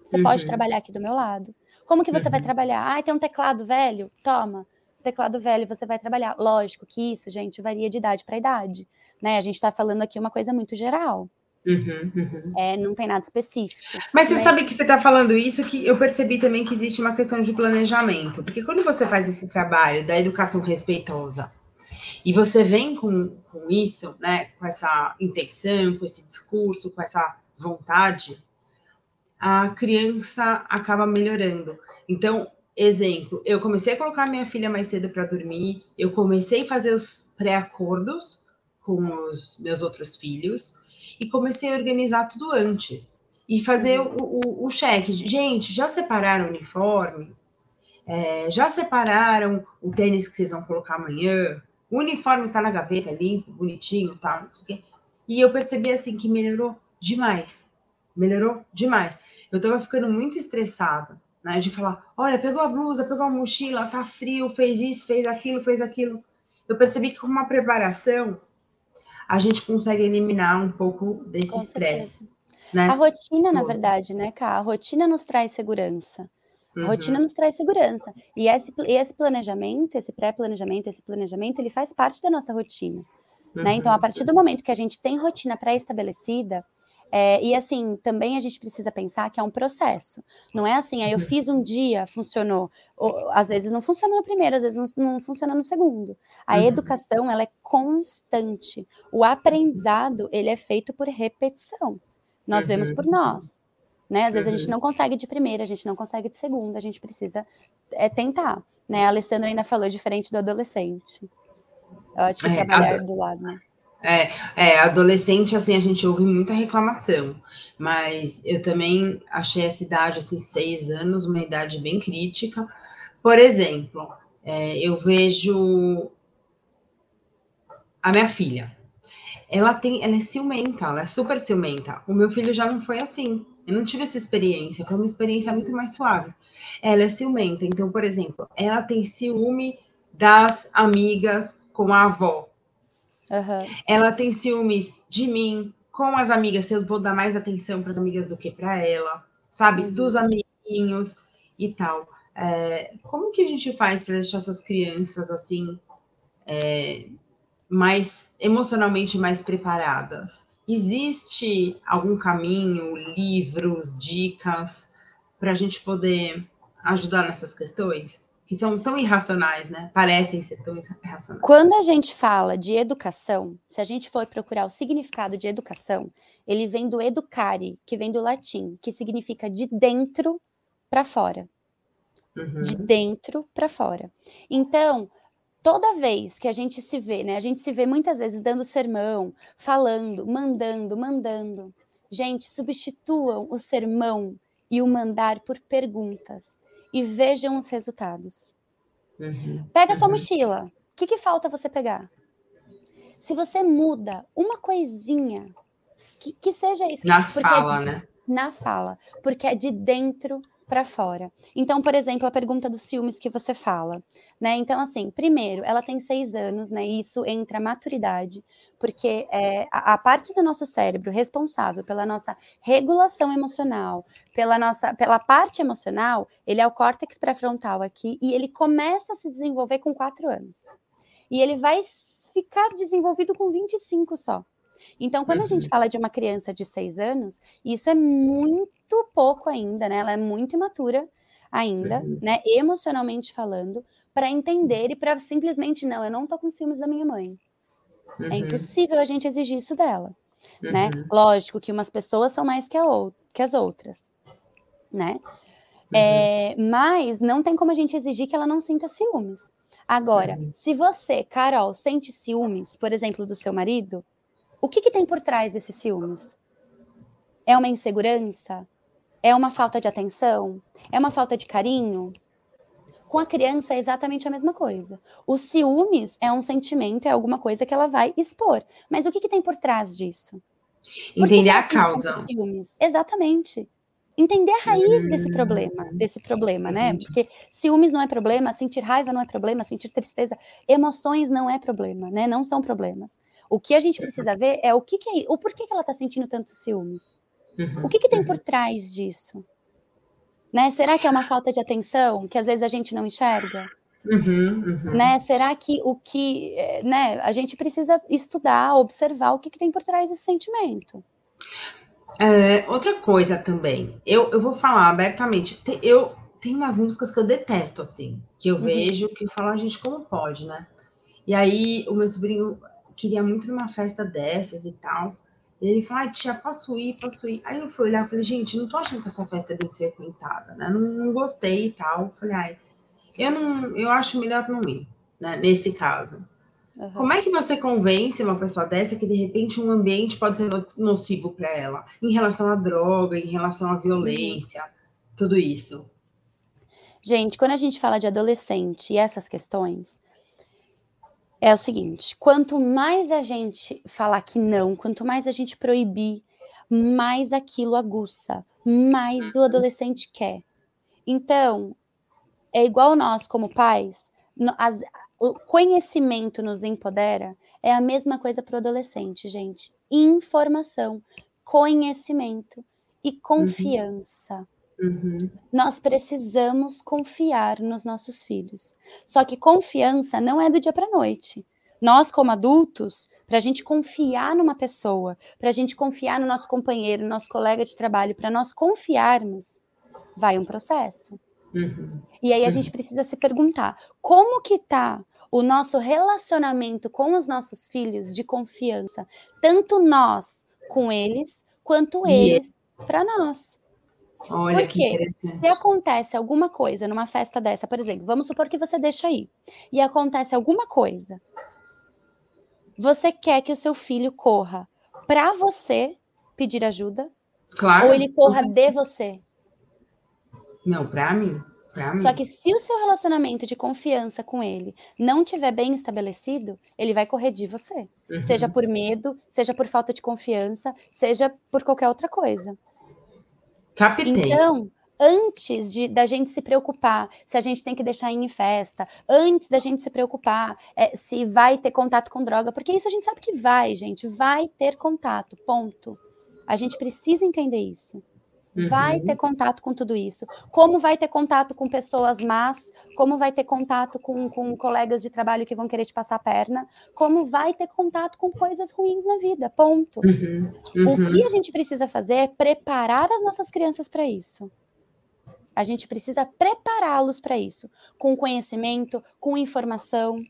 Você pode uhum. trabalhar aqui do meu lado. Como que você uhum. vai trabalhar? Ah, tem um teclado velho? Toma. Teclado velho, você vai trabalhar. Lógico que isso, gente, varia de idade para idade. Né? A gente está falando aqui uma coisa muito geral. Uhum, uhum. É, não tem nada específico. Mas você né? sabe que você está falando isso, que eu percebi também que existe uma questão de planejamento. Porque quando você faz esse trabalho da educação respeitosa e você vem com, com isso, né, com essa intenção, com esse discurso, com essa vontade, a criança acaba melhorando. Então, exemplo, eu comecei a colocar minha filha mais cedo para dormir, eu comecei a fazer os pré-acordos com os meus outros filhos e comecei a organizar tudo antes e fazer uhum. o, o, o cheque. Gente, já separaram o uniforme? É, já separaram o tênis que vocês vão colocar amanhã? O uniforme está na gaveta, limpo, bonitinho, tal, não sei o quê. E eu percebi assim que melhorou demais. Melhorou demais eu estava ficando muito estressada, né? De falar, olha, pegou a blusa, pegou a mochila, tá frio, fez isso, fez aquilo, fez aquilo. Eu percebi que com uma preparação a gente consegue eliminar um pouco desse estresse. Né? A rotina, na verdade, né, Cá? A rotina nos traz segurança. A uhum. rotina nos traz segurança. E esse, esse planejamento, esse pré-planejamento, esse planejamento, ele faz parte da nossa rotina. Uhum. Né? Então, a partir do momento que a gente tem rotina pré-estabelecida, é, e assim, também a gente precisa pensar que é um processo. Não é assim, aí eu uhum. fiz um dia, funcionou. Ou, às vezes não funciona no primeiro, às vezes não, não funciona no segundo. A uhum. educação, ela é constante. O aprendizado, ele é feito por repetição. Nós uhum. vemos por nós. Né? Às vezes a gente uhum. não consegue de primeira, a gente não consegue de segunda, a gente precisa é, tentar. Né? A Alessandra ainda falou diferente do adolescente. Eu acho que é, trabalhar do lado, né? É, é, adolescente, assim, a gente ouve muita reclamação, mas eu também achei essa idade, assim, seis anos, uma idade bem crítica. Por exemplo, É, eu vejo a minha filha. Ela tem, ela é ciumenta, ela é super ciumenta. O meu filho já não foi assim. Eu não tive essa experiência, foi uma experiência muito mais suave. Ela é ciumenta, então, por exemplo, ela tem ciúme das amigas com a avó. Uhum. Ela tem ciúmes de mim com as amigas, se eu vou dar mais atenção para as amigas do que para ela, sabe? Uhum. Dos amiguinhos e tal. É, como que a gente faz para deixar essas crianças assim é, mais emocionalmente mais preparadas? Existe algum caminho, livros, dicas para a gente poder ajudar nessas questões? Que são tão irracionais, né? Parecem ser tão irracionais. Quando a gente fala de educação, se a gente for procurar o significado de educação, ele vem do educare, que vem do latim, que significa de dentro para fora. Uhum. De dentro para fora. Então, toda vez que a gente se vê, né? A gente se vê muitas vezes dando sermão, falando, mandando, mandando. Gente, substituam o sermão e o mandar por perguntas e vejam os resultados. Uhum. Pega uhum. sua mochila. O que, que falta você pegar? Se você muda uma coisinha, que, que seja isso. Na fala, é, né? Na fala. Porque é de dentro para fora. Então, por exemplo, a pergunta dos ciúmes que você fala, né? Então, assim, primeiro, ela tem seis anos, né? E isso entra a maturidade, porque é, a, a, parte do nosso cérebro responsável pela nossa regulação emocional, pela nossa, pela parte emocional, ele é o córtex pré-frontal aqui e ele começa a se desenvolver com quatro anos. E ele vai ficar desenvolvido com 25 só. Então, quando a gente uhum. fala de uma criança de seis anos, isso é muito pouco ainda, né? Ela é muito imatura ainda, uhum. né? Emocionalmente falando, para entender e para simplesmente, não, eu não tô com ciúmes da minha mãe. É uhum. É impossível a gente exigir isso dela, né? Lógico que umas pessoas são mais que, a ou que as outras, né? É, mas não tem como a gente exigir que ela não sinta ciúmes. Agora, se você, Carol, sente ciúmes, por exemplo, do seu marido, o que, que tem por trás desses ciúmes? É uma insegurança? É uma falta de atenção? É uma falta de carinho? Com a criança é exatamente a mesma coisa. O ciúmes é um sentimento, é alguma coisa que ela vai expor. Mas o que, que tem por trás disso? Entender a causa. Ciúmes? Exatamente. Entender a raiz hum, desse problema, desse problema, né? Porque ciúmes não é problema, sentir raiva não é problema, sentir tristeza, emoções não é problema, né? Não são problemas. O que a gente precisa ver é o que, que é, o porquê que ela está sentindo tantos ciúmes. Uhum, o que, que tem por trás disso? Né? Será que é uma falta de atenção que às vezes a gente não enxerga? Uhum, uhum. Né? Será que o que eh, né, a gente precisa estudar, observar o que, que tem por trás desse sentimento? É, outra coisa também, eu, eu vou falar abertamente, eu tenho umas músicas que eu detesto, assim, que eu uhum. vejo, que eu falo, a ah, gente, como pode, né? E aí o meu sobrinho queria muito numa festa dessas e tal. E ele falou, ah, tia, posso ir, posso ir. Aí eu fui olhar falei, gente, não tô achando que essa festa é bem frequentada, né? Não, não gostei e tal. Falei, ai, eu não, eu acho melhor não ir, né? Nesse caso. Uhum. Como é que você convence uma pessoa dessa que de repente um ambiente pode ser nocivo para ela, em relação à droga, em relação à violência, tudo isso? Gente, quando a gente fala de adolescente e essas questões, é o seguinte: quanto mais a gente falar que não, quanto mais a gente proibir, mais aquilo aguça, mais o adolescente quer. Então, é igual nós, como pais, as, o conhecimento nos empodera, é a mesma coisa para o adolescente, gente. Informação, conhecimento e uhum. confiança. Uhum. Uhum. Nós precisamos confiar nos nossos filhos. Só que confiança não é do dia para a noite. Nós, como adultos, para a gente confiar numa pessoa, para a gente confiar no nosso companheiro, no nosso colega de trabalho, para nós confiarmos, vai um processo. Uhum. E aí a uhum. gente precisa se perguntar: como que está o nosso relacionamento com os nossos filhos de confiança, tanto nós com eles, quanto eles para nós? Olha Porque se acontece alguma coisa numa festa dessa, por exemplo, vamos supor que você deixa aí, e acontece alguma coisa, você quer que o seu filho corra para você pedir ajuda? Claro. Ou ele corra você... de você? Não, para mim. Só que se o seu relacionamento de confiança com ele não tiver bem estabelecido, ele vai correr de você. Uhum. Seja por medo, seja por falta de confiança, seja por qualquer outra coisa. Captei. Então, antes de, da gente se preocupar se a gente tem que deixar ir em festa, antes da gente se preocupar é, se vai ter contato com droga, porque isso a gente sabe que vai, gente, vai ter contato, ponto. A gente precisa entender isso. Vai uhum. ter contato com tudo isso. Como vai ter contato com pessoas más, como vai ter contato com, com colegas de trabalho que vão querer te passar a perna, como vai ter contato com coisas ruins na vida, ponto. Uhum. Uhum. O que a gente precisa fazer é preparar as nossas crianças para isso. A gente precisa prepará-los para isso, com conhecimento, com informação.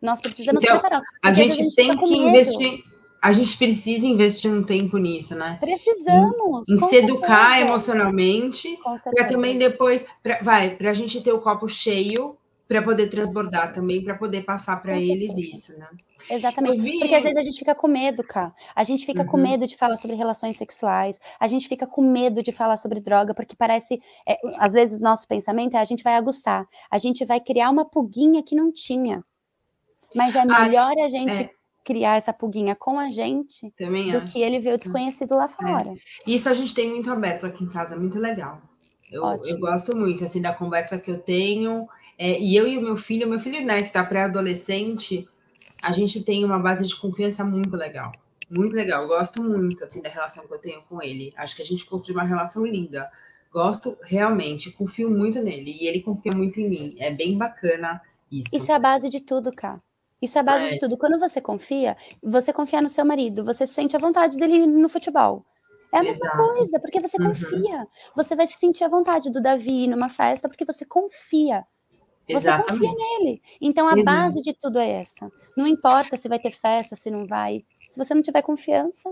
Nós precisamos então, preparar. A gente, a gente tem que investir a gente precisa investir um tempo nisso, né? Precisamos. Em, em se educar certeza. emocionalmente, para também depois, pra, vai, para a gente ter o copo cheio, para poder transbordar também, para poder passar para eles isso, né? Exatamente. Vi... Porque às vezes a gente fica com medo, cara. A gente fica uhum. com medo de falar sobre relações sexuais, a gente fica com medo de falar sobre droga, porque parece, é, às vezes, o nosso pensamento é a gente vai aguçar, a gente vai criar uma pulguinha que não tinha. Mas é melhor a gente é criar essa pulguinha com a gente Também do acho. que ele ver o desconhecido lá é. fora. É. Isso a gente tem muito aberto aqui em casa, muito legal. Eu, eu gosto muito assim da conversa que eu tenho. É, e eu e o meu filho, meu filho, né, que tá pré-adolescente, a gente tem uma base de confiança muito legal. Muito legal. Eu gosto muito assim da relação que eu tenho com ele. Acho que a gente construiu uma relação linda. Gosto realmente, confio muito nele e ele confia muito em mim. É bem bacana isso. Isso é a base de tudo, cara. Isso é a base é. de tudo. Quando você confia, você confia no seu marido, você sente a vontade dele no futebol. É a Exato. mesma coisa, porque você uhum. confia. Você vai se sentir à vontade do Davi numa festa, porque você confia. Você Exatamente. confia nele. Então a Exato. base de tudo é essa. Não importa se vai ter festa, se não vai. Se você não tiver confiança.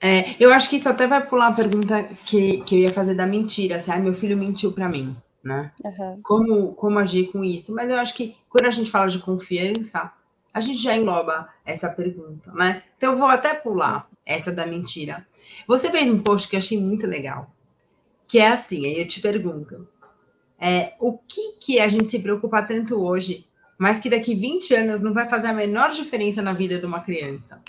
É, eu acho que isso até vai pular a pergunta que, que eu ia fazer da mentira. Se assim, ah, meu filho mentiu para mim, né? Uhum. Como, como agir com isso? Mas eu acho que quando a gente fala de confiança, a gente já engloba essa pergunta, né? Então eu vou até pular essa da mentira. Você fez um post que eu achei muito legal, que é assim, aí eu te pergunto, é, o que que a gente se preocupa tanto hoje, mas que daqui 20 anos não vai fazer a menor diferença na vida de uma criança?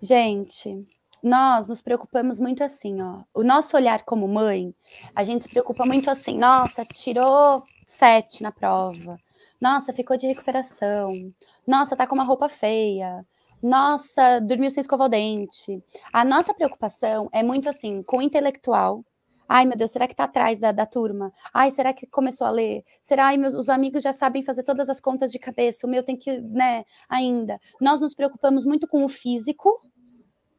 Gente, nós nos preocupamos muito assim, ó. O nosso olhar como mãe, a gente se preocupa muito assim, nossa, tirou sete na prova nossa, ficou de recuperação. Nossa, tá com uma roupa feia. Nossa, dormiu sem escovar o dente. A nossa preocupação é muito assim, com o intelectual. Ai, meu Deus, será que tá atrás da, da turma? Ai, será que começou a ler? Será, ai, meus os amigos já sabem fazer todas as contas de cabeça, o meu tem que, né, ainda. Nós nos preocupamos muito com o físico.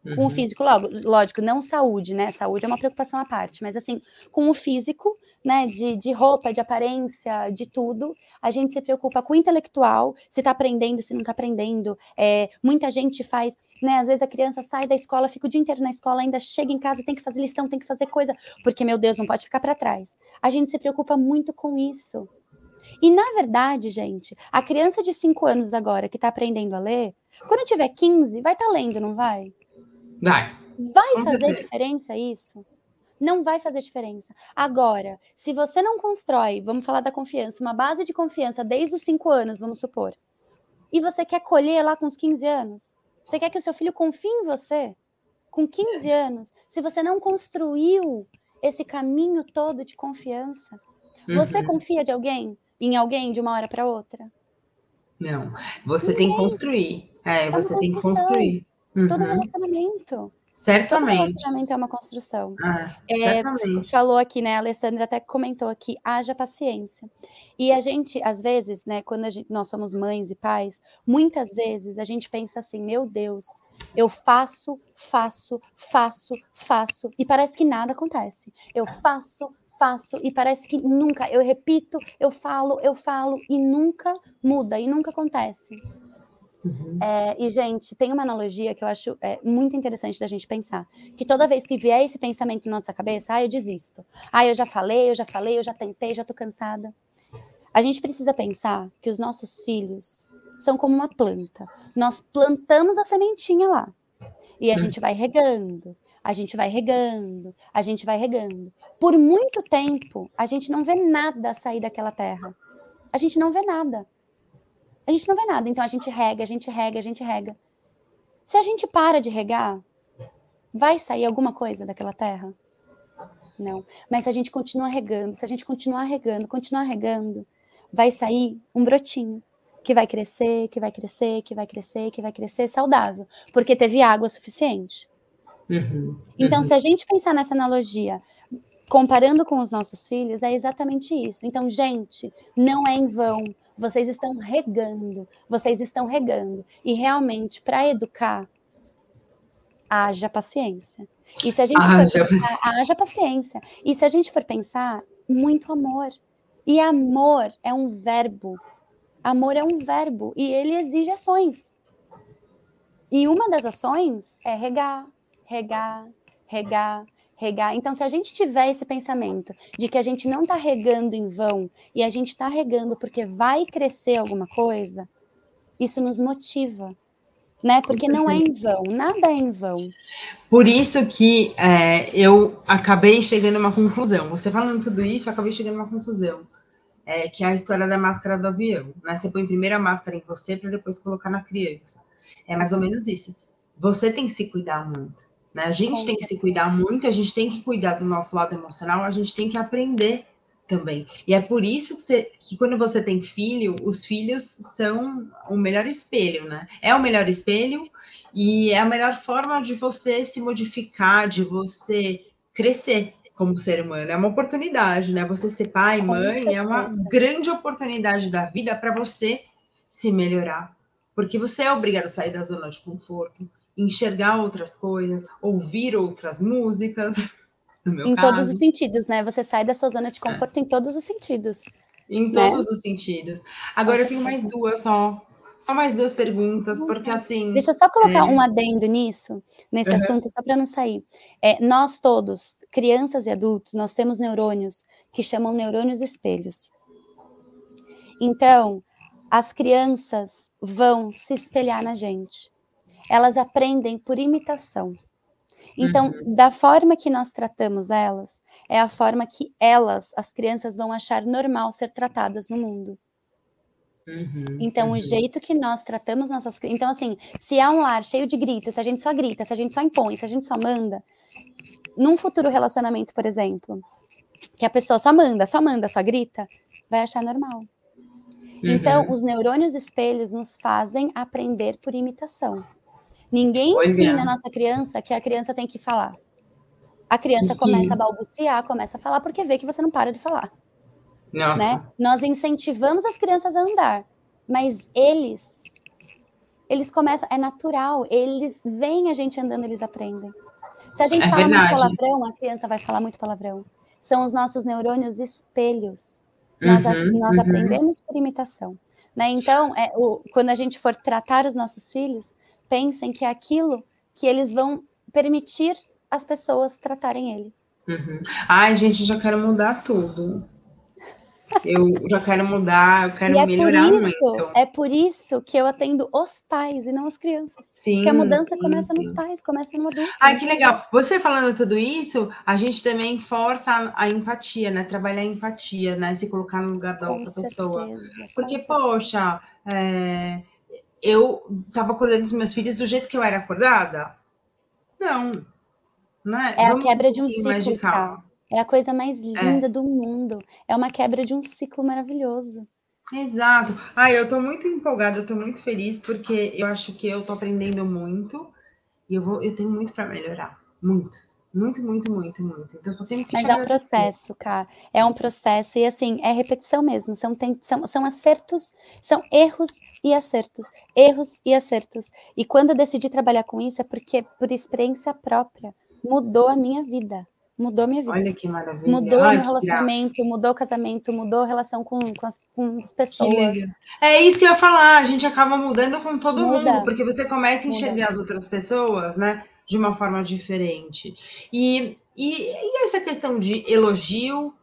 Com o uhum. físico, logo, lógico, não saúde, né? Saúde é uma preocupação à parte, mas assim, com o físico, né? De, de roupa, de aparência, de tudo, a gente se preocupa com o intelectual, se tá aprendendo, se não tá aprendendo. É, muita gente faz, né? Às vezes a criança sai da escola, fica o dia inteiro na escola, ainda chega em casa, tem que fazer lição, tem que fazer coisa, porque, meu Deus, não pode ficar para trás. A gente se preocupa muito com isso. E, na verdade, gente, a criança de 5 anos agora que está aprendendo a ler, quando tiver 15, vai estar tá lendo, não vai? Vai. Vai Com fazer certeza. diferença isso? Não vai fazer diferença. Agora, se você não constrói, vamos falar da confiança, uma base de confiança desde os 5 anos, vamos supor, e você quer colher lá com os 15 anos, você quer que o seu filho confie em você com 15 é. anos, se você não construiu esse caminho todo de confiança, uhum. você confia de alguém em alguém de uma hora para outra? Não, você Ninguém. tem que construir. É, é você tem que construir. Uhum. Todo relacionamento. Certamente. Todo relacionamento é uma construção. Ah, é, certamente. Falou aqui, né? A Alessandra até comentou aqui, haja paciência. E a gente, às vezes, né, quando gente, nós somos mães e pais, muitas vezes a gente pensa assim, meu Deus, eu faço, faço, faço, faço, e parece que nada acontece. Eu faço, faço, e parece que nunca, eu repito, eu falo, eu falo, e nunca muda, e nunca acontece. Uhum. É, e, gente, tem uma analogia que eu acho é, muito interessante da gente pensar. Que toda vez que vier esse pensamento na nossa cabeça, ah, eu desisto. Ah, eu já falei, eu já falei, eu já tentei, já tô cansada. A gente precisa pensar que os nossos filhos são como uma planta. Nós plantamos a sementinha lá. E a gente vai regando, a gente vai regando, a gente vai regando. Por muito tempo, a gente não vê nada sair daquela terra. A gente não vê nada. A gente não vê nada. Então a gente rega, a gente rega, a gente rega. Se a gente para de regar, vai sair alguma coisa daquela terra? Não. Mas se a gente continua regando, se a gente continuar regando, continuar regando, vai sair um brotinho que vai crescer, que vai crescer, que vai crescer, que vai crescer saudável, porque teve água suficiente. Uhum, então, uhum. se a gente pensar nessa analogia, comparando com os nossos filhos, é exatamente isso. Então, gente, não é em vão. Vocês estão regando, vocês estão regando. E realmente, para educar, haja paciência. E se a gente haja. for pensar, haja paciência. E se a gente for pensar, muito amor. E amor é um verbo. Amor é um verbo e ele exige ações. E uma das ações é regar, regar, regar, regar. Então, se a gente tiver esse pensamento de que a gente não está regando em vão e a gente está regando porque vai crescer alguma coisa, isso nos motiva, né? Porque não é em vão, nada é em vão. Por isso que é, eu acabei chegando a uma conclusão. Você falando tudo isso, eu acabei chegando a uma conclusão. É, que é a história da máscara do avião. Né? Você põe primeiro a máscara em você para depois colocar na criança. É mais ou menos isso. Você tem que se cuidar muito. Né? A gente tem que se cuidar muito, a gente tem que cuidar do nosso lado emocional, a gente tem que aprender também. E é por isso que, você, que, quando você tem filho, os filhos são o melhor espelho, né? É o melhor espelho e é a melhor forma de você se modificar, de você crescer como ser humano. É uma oportunidade, né? Você ser pai, mãe, é uma grande oportunidade da vida para você se melhorar. Porque você é obrigado a sair da zona de conforto, enxergar outras coisas, ouvir outras músicas. [LAUGHS] em caso. todos os sentidos, né? Você sai da sua zona de conforto é. em todos os sentidos. Em né? todos os sentidos. Agora eu tenho mais duas só. Só mais duas perguntas, porque assim. Deixa eu só colocar é... um adendo nisso, nesse uhum. assunto, só para não sair. É, nós todos, crianças e adultos, nós temos neurônios que chamam neurônios espelhos. Então, as crianças vão se espelhar na gente elas aprendem por imitação. Então, uhum. da forma que nós tratamos elas, é a forma que elas, as crianças, vão achar normal ser tratadas no mundo. Uhum, então, uhum. o jeito que nós tratamos nossas crianças. Então, assim, se há um lar cheio de gritos, se a gente só grita, se a gente só impõe, se a gente só manda, num futuro relacionamento, por exemplo, que a pessoa só manda, só manda, só grita, vai achar normal. Então, uhum. os neurônios espelhos nos fazem aprender por imitação. Ninguém pois ensina é. a nossa criança que a criança tem que falar. A criança uhum. começa a balbuciar, começa a falar porque vê que você não para de falar. Nossa. Né? Nós incentivamos as crianças a andar, mas eles eles começam, é natural, eles veem a gente andando, eles aprendem. Se a gente é fala verdade. muito palavrão, a criança vai falar muito palavrão. São os nossos neurônios espelhos. Nós, uhum, nós uhum. aprendemos por imitação. Né? Então, é, o, quando a gente for tratar os nossos filhos, pensem que é aquilo que eles vão permitir as pessoas tratarem ele. Uhum. Ai, gente, já quero mudar tudo. Eu já quero mudar, eu quero e é melhorar por isso, muito. É por isso que eu atendo os pais e não as crianças. Sim. Porque a mudança sim, começa sim. nos pais, começa no adulto. Ai, que legal. Você falando tudo isso, a gente também força a, a empatia, né? Trabalhar a empatia, né? Se colocar no lugar da com outra certeza, pessoa. Porque, poxa, é eu estava acordando os meus filhos do jeito que eu era acordada? Não. Não é, é a quebra de um ciclo, tá? É a coisa mais é. linda é. do mundo. É uma quebra de um ciclo maravilhoso. Exato. Ai, eu tô muito empolgada, eu tô muito feliz porque eu acho que eu tô aprendendo muito e eu vou, eu tenho muito para melhorar, muito. Muito, muito, muito, muito. Então só tenho que Mas é um processo, cara. É um processo e assim, é repetição mesmo. São, tem, são, são acertos, são erros e acertos. Erros e acertos. E quando eu decidi trabalhar com isso é porque, por experiência própria, mudou a minha vida. Mudou a minha vida. Olha que maravilha. Mudou o meu relacionamento, graça. mudou o casamento, mudou a relação com, com, as, com as pessoas. É isso que eu ia falar. A gente acaba mudando com todo Muda. mundo, porque você começa a enxergar Muda. as outras pessoas, né? De uma forma diferente. E, e, e essa questão de elogio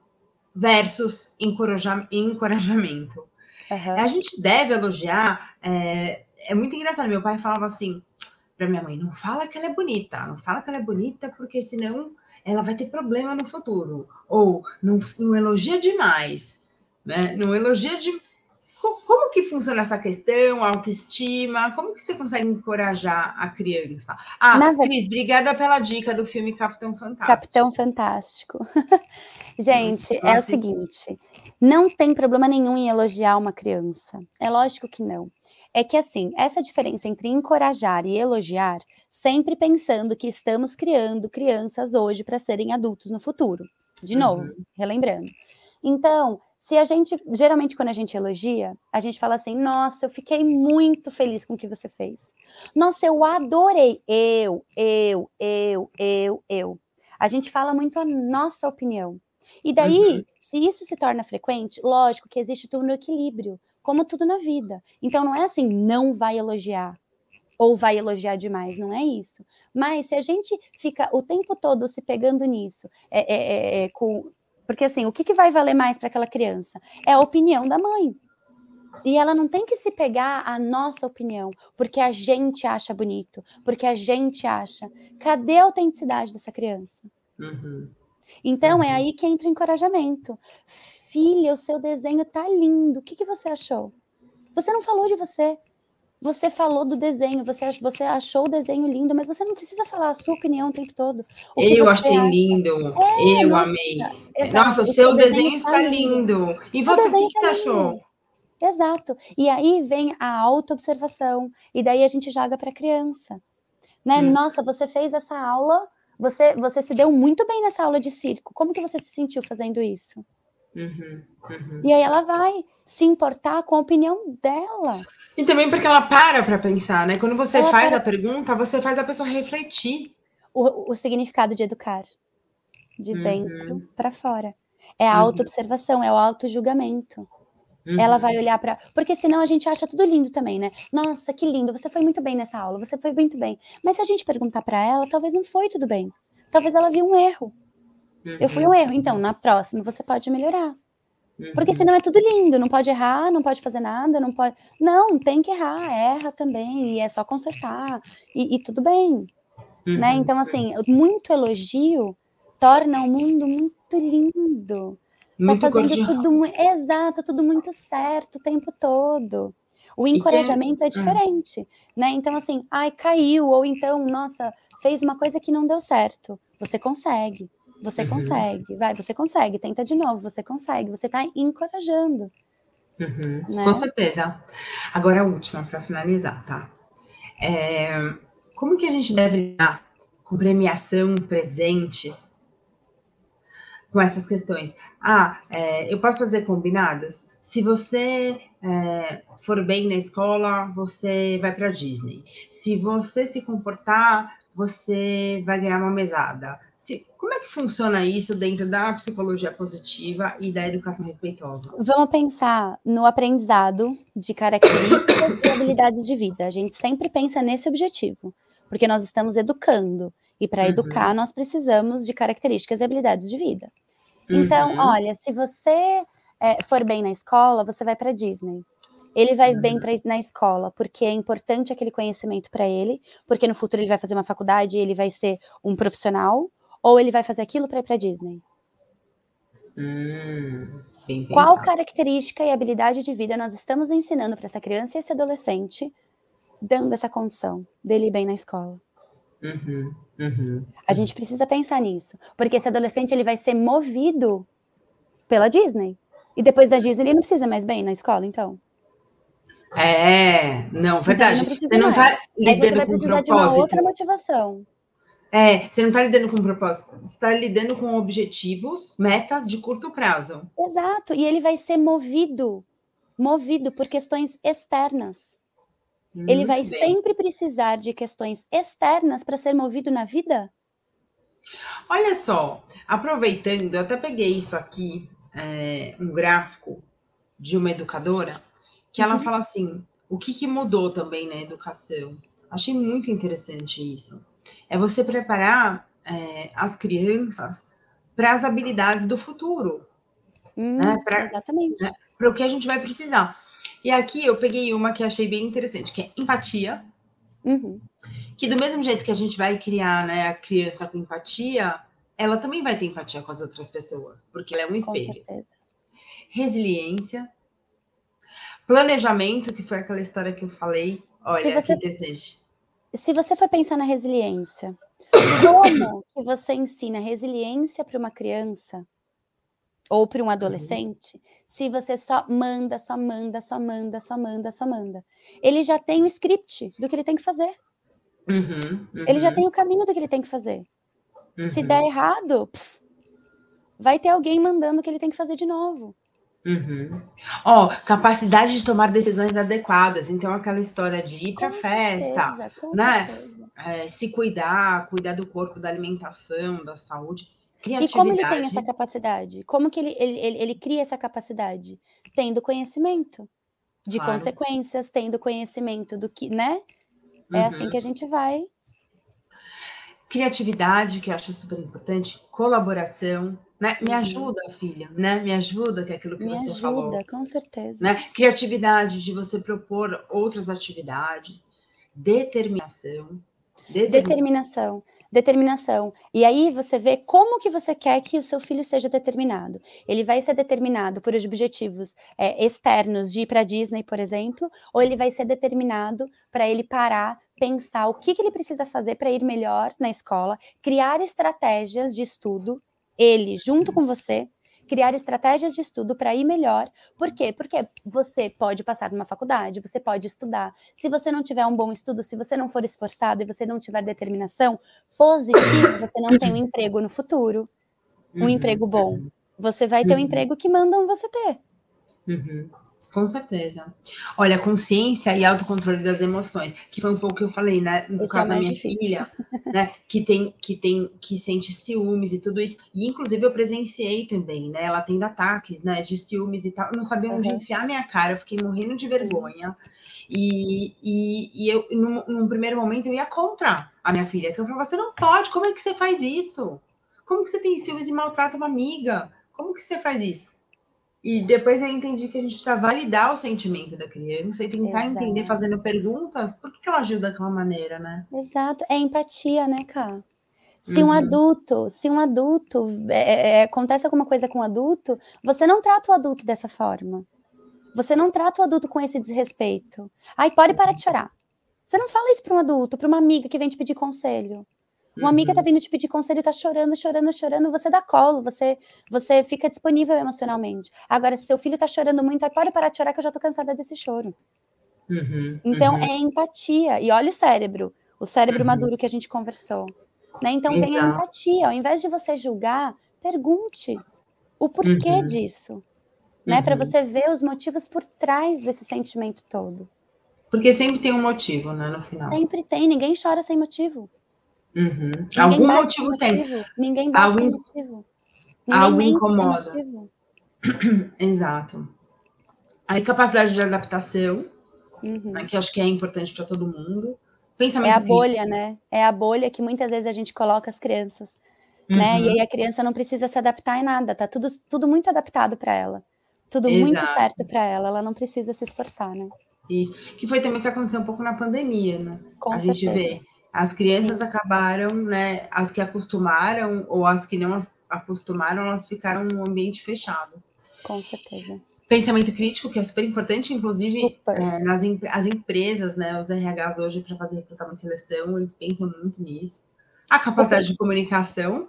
versus encorajamento. Uhum. A gente deve elogiar. É, é muito engraçado. Meu pai falava assim: para minha mãe: não fala que ela é bonita, não fala que ela é bonita, porque senão ela vai ter problema no futuro. Ou não, não elogia demais, né? Não elogia de. Como que funciona essa questão, autoestima? Como que você consegue encorajar a criança? Ah, Na Cris, obrigada pela dica do filme Capitão Fantástico. Capitão Fantástico. [LAUGHS] Gente, é o seguinte: não tem problema nenhum em elogiar uma criança. É lógico que não. É que assim, essa diferença entre encorajar e elogiar, sempre pensando que estamos criando crianças hoje para serem adultos no futuro. De novo, uhum. relembrando. Então, se a gente, geralmente quando a gente elogia, a gente fala assim: "Nossa, eu fiquei muito feliz com o que você fez. Nossa, eu adorei. Eu, eu, eu, eu, eu." A gente fala muito a nossa opinião. E daí, uhum. se isso se torna frequente, lógico que existe tudo no equilíbrio, como tudo na vida. Então não é assim, não vai elogiar ou vai elogiar demais, não é isso. Mas se a gente fica o tempo todo se pegando nisso, é, é, é, é com, porque assim, o que, que vai valer mais para aquela criança? É a opinião da mãe. E ela não tem que se pegar a nossa opinião, porque a gente acha bonito, porque a gente acha. Cadê a autenticidade dessa criança? Uhum. Então é uhum. aí que entra o encorajamento. Filha, o seu desenho tá lindo. O que, que você achou? Você não falou de você. Você falou do desenho, você, você achou o desenho lindo, mas você não precisa falar a sua opinião o tempo todo. O eu achei acha. lindo, é, eu nossa, amei. Exato. Nossa, o seu, seu desenho, desenho está lindo. lindo. E você, o que, que tá você achou? Exato. E aí vem a autoobservação, e daí a gente joga para a criança. Né? Hum. Nossa, você fez essa aula você, você se deu muito bem nessa aula de circo. Como que você se sentiu fazendo isso? Uhum, uhum. E aí ela vai se importar com a opinião dela. E também porque ela para para pensar, né? Quando você ela faz para... a pergunta, você faz a pessoa refletir. O, o significado de educar. De uhum. dentro para fora. É a uhum. autoobservação, é o auto-julgamento. Uhum. Ela vai olhar para. Porque senão a gente acha tudo lindo também, né? Nossa, que lindo, você foi muito bem nessa aula, você foi muito bem. Mas se a gente perguntar para ela, talvez não foi tudo bem. Talvez ela viu um erro. Uhum. Eu fui um erro. Então, na próxima, você pode melhorar. Uhum. Porque senão é tudo lindo, não pode errar, não pode fazer nada, não pode. Não, tem que errar, erra também, e é só consertar, e, e tudo bem. Né? Uhum. Então, assim, muito elogio torna o mundo muito lindo. Tá muito tá fazendo tudo exato, tudo muito certo o tempo todo. O encorajamento é, é diferente, né? Então, assim, ai, caiu, ou então, nossa, fez uma coisa que não deu certo. Você consegue, você uhum. consegue, vai, você consegue, tenta de novo, você consegue, você está encorajando. Uhum. Né? Com certeza. Agora a última para finalizar, tá? É, como que a gente deve lidar com premiação, presentes, com essas questões. Ah, é, eu posso fazer combinados? Se você é, for bem na escola, você vai para Disney. Se você se comportar, você vai ganhar uma mesada. Como é que funciona isso dentro da psicologia positiva e da educação respeitosa? Vamos pensar no aprendizado de características e habilidades de vida. A gente sempre pensa nesse objetivo, porque nós estamos educando. E para uhum. educar, nós precisamos de características e habilidades de vida. Então, uhum. olha, se você é, for bem na escola, você vai para Disney. Ele vai uhum. bem pra, na escola, porque é importante aquele conhecimento para ele, porque no futuro ele vai fazer uma faculdade e ele vai ser um profissional, ou ele vai fazer aquilo para ir para Disney. Hum, Qual característica e habilidade de vida nós estamos ensinando para essa criança e esse adolescente, dando essa condição dele ir bem na escola? Uhum, uhum. A gente precisa pensar nisso, porque esse adolescente ele vai ser movido pela Disney. E depois da Disney ele não precisa mais bem na escola, então. É, não, verdade. Então, não você não está lidando com propósito. De uma outra motivação. É, você não está lidando com propósito, você está lidando com objetivos, metas de curto prazo. Exato, e ele vai ser movido, movido por questões externas. Muito ele vai bem. sempre precisar de questões externas para ser movido na vida? Olha só, aproveitando, eu até peguei isso aqui, é, um gráfico de uma educadora, que ela uhum. fala assim: o que, que mudou também na educação? Achei muito interessante isso. É você preparar é, as crianças para as habilidades do futuro. Hum, né? pra, exatamente. Né? Para o que a gente vai precisar. E aqui eu peguei uma que achei bem interessante, que é empatia, Uhum. Que do mesmo jeito que a gente vai criar né, a criança com empatia, ela também vai ter empatia com as outras pessoas, porque ela é um espelho. Resiliência, planejamento, que foi aquela história que eu falei. Olha, você, que desejo. Se você for pensar na resiliência, como [COUGHS] que você ensina resiliência para uma criança ou para um adolescente uhum. se você só manda, só manda, só manda, só manda, só manda? Ele já tem o script do que ele tem que fazer. Uhum, uhum. Ele já tem o caminho do que ele tem que fazer. Se der uhum. errado, pff, vai ter alguém mandando o que ele tem que fazer de novo. Uhum. Ó, capacidade de tomar decisões adequadas. Então, aquela história de ir para festa, né? É, se cuidar, cuidar do corpo, da alimentação, da saúde. E como ele tem essa capacidade? Como que ele, ele, ele, ele cria essa capacidade? Tendo conhecimento de claro. consequências, tendo conhecimento do que, né? É uhum. assim que a gente vai. Criatividade, que eu acho super importante, colaboração, né? Me uhum. ajuda, filha, né? Me ajuda, que é aquilo que Me você ajuda, falou. com certeza. Né? Criatividade de você propor outras atividades, determinação. Determinação. determinação. Determinação. E aí você vê como que você quer que o seu filho seja determinado. Ele vai ser determinado por objetivos é, externos de ir para Disney, por exemplo, ou ele vai ser determinado para ele parar, pensar o que, que ele precisa fazer para ir melhor na escola, criar estratégias de estudo ele junto com você, criar estratégias de estudo para ir melhor. Por quê? Porque você pode passar numa faculdade, você pode estudar. Se você não tiver um bom estudo, se você não for esforçado e você não tiver determinação positiva, [COUGHS] você não tem um emprego no futuro, um uhum. emprego bom. Você vai ter um uhum. emprego que mandam você ter. Uhum. Com certeza. Olha, consciência e autocontrole das emoções, que foi um pouco que eu falei, né? No Esse caso é da minha difícil. filha, né? Que tem, que tem, que sente ciúmes e tudo isso. E inclusive eu presenciei também, né? Ela tendo ataques, né? De ciúmes e tal. Eu não sabia onde uhum. enfiar minha cara, eu fiquei morrendo de vergonha. E, e, e eu, num, num, primeiro momento, eu ia contra a minha filha, que eu falava, você não pode, como é que você faz isso? Como que você tem ciúmes e maltrata uma amiga? Como que você faz isso? E depois eu entendi que a gente precisa validar o sentimento da criança e tentar Exato. entender, fazendo perguntas, por que ela agiu daquela maneira, né? Exato, é empatia, né, Cá? Se uhum. um adulto, se um adulto é, é, é, acontece alguma coisa com um adulto, você não trata o adulto dessa forma. Você não trata o adulto com esse desrespeito. Ai, pode parar de chorar. Você não fala isso para um adulto, para uma amiga que vem te pedir conselho. Uma amiga tá uhum. vindo te pedir conselho, tá chorando, chorando, chorando, você dá colo, você você fica disponível emocionalmente. Agora, se seu filho tá chorando muito, aí pode parar de chorar que eu já tô cansada desse choro. Uhum, então, uhum. é empatia. E olha o cérebro, o cérebro uhum. maduro que a gente conversou. Né? Então, Exato. tem a empatia. Ao invés de você julgar, pergunte o porquê uhum. disso. Né? Para uhum. você ver os motivos por trás desse sentimento todo. Porque sempre tem um motivo, né, no final. Sempre tem, ninguém chora sem motivo. Uhum. Algum motivo tem. Motivo. Ninguém bate Algum... motivo. Ninguém Algo incomoda. [CLEARS THROAT] Exato. Aí capacidade de adaptação, uhum. né, que acho que é importante para todo mundo. Pensamento é a bolha, né? É a bolha que muitas vezes a gente coloca as crianças, uhum. né? E aí a criança não precisa se adaptar em nada, tá tudo, tudo muito adaptado para ela. Tudo Exato. muito certo para ela, ela não precisa se esforçar, né? Isso. Que foi também o que aconteceu um pouco na pandemia, né? Com a certeza. gente vê as crianças acabaram, né? As que acostumaram ou as que não acostumaram, elas ficaram num ambiente fechado. Com certeza. Pensamento crítico, que é super importante, inclusive é, nas as empresas, né? Os RHs hoje, para fazer recrutamento e seleção, eles pensam muito nisso. A capacidade de comunicação.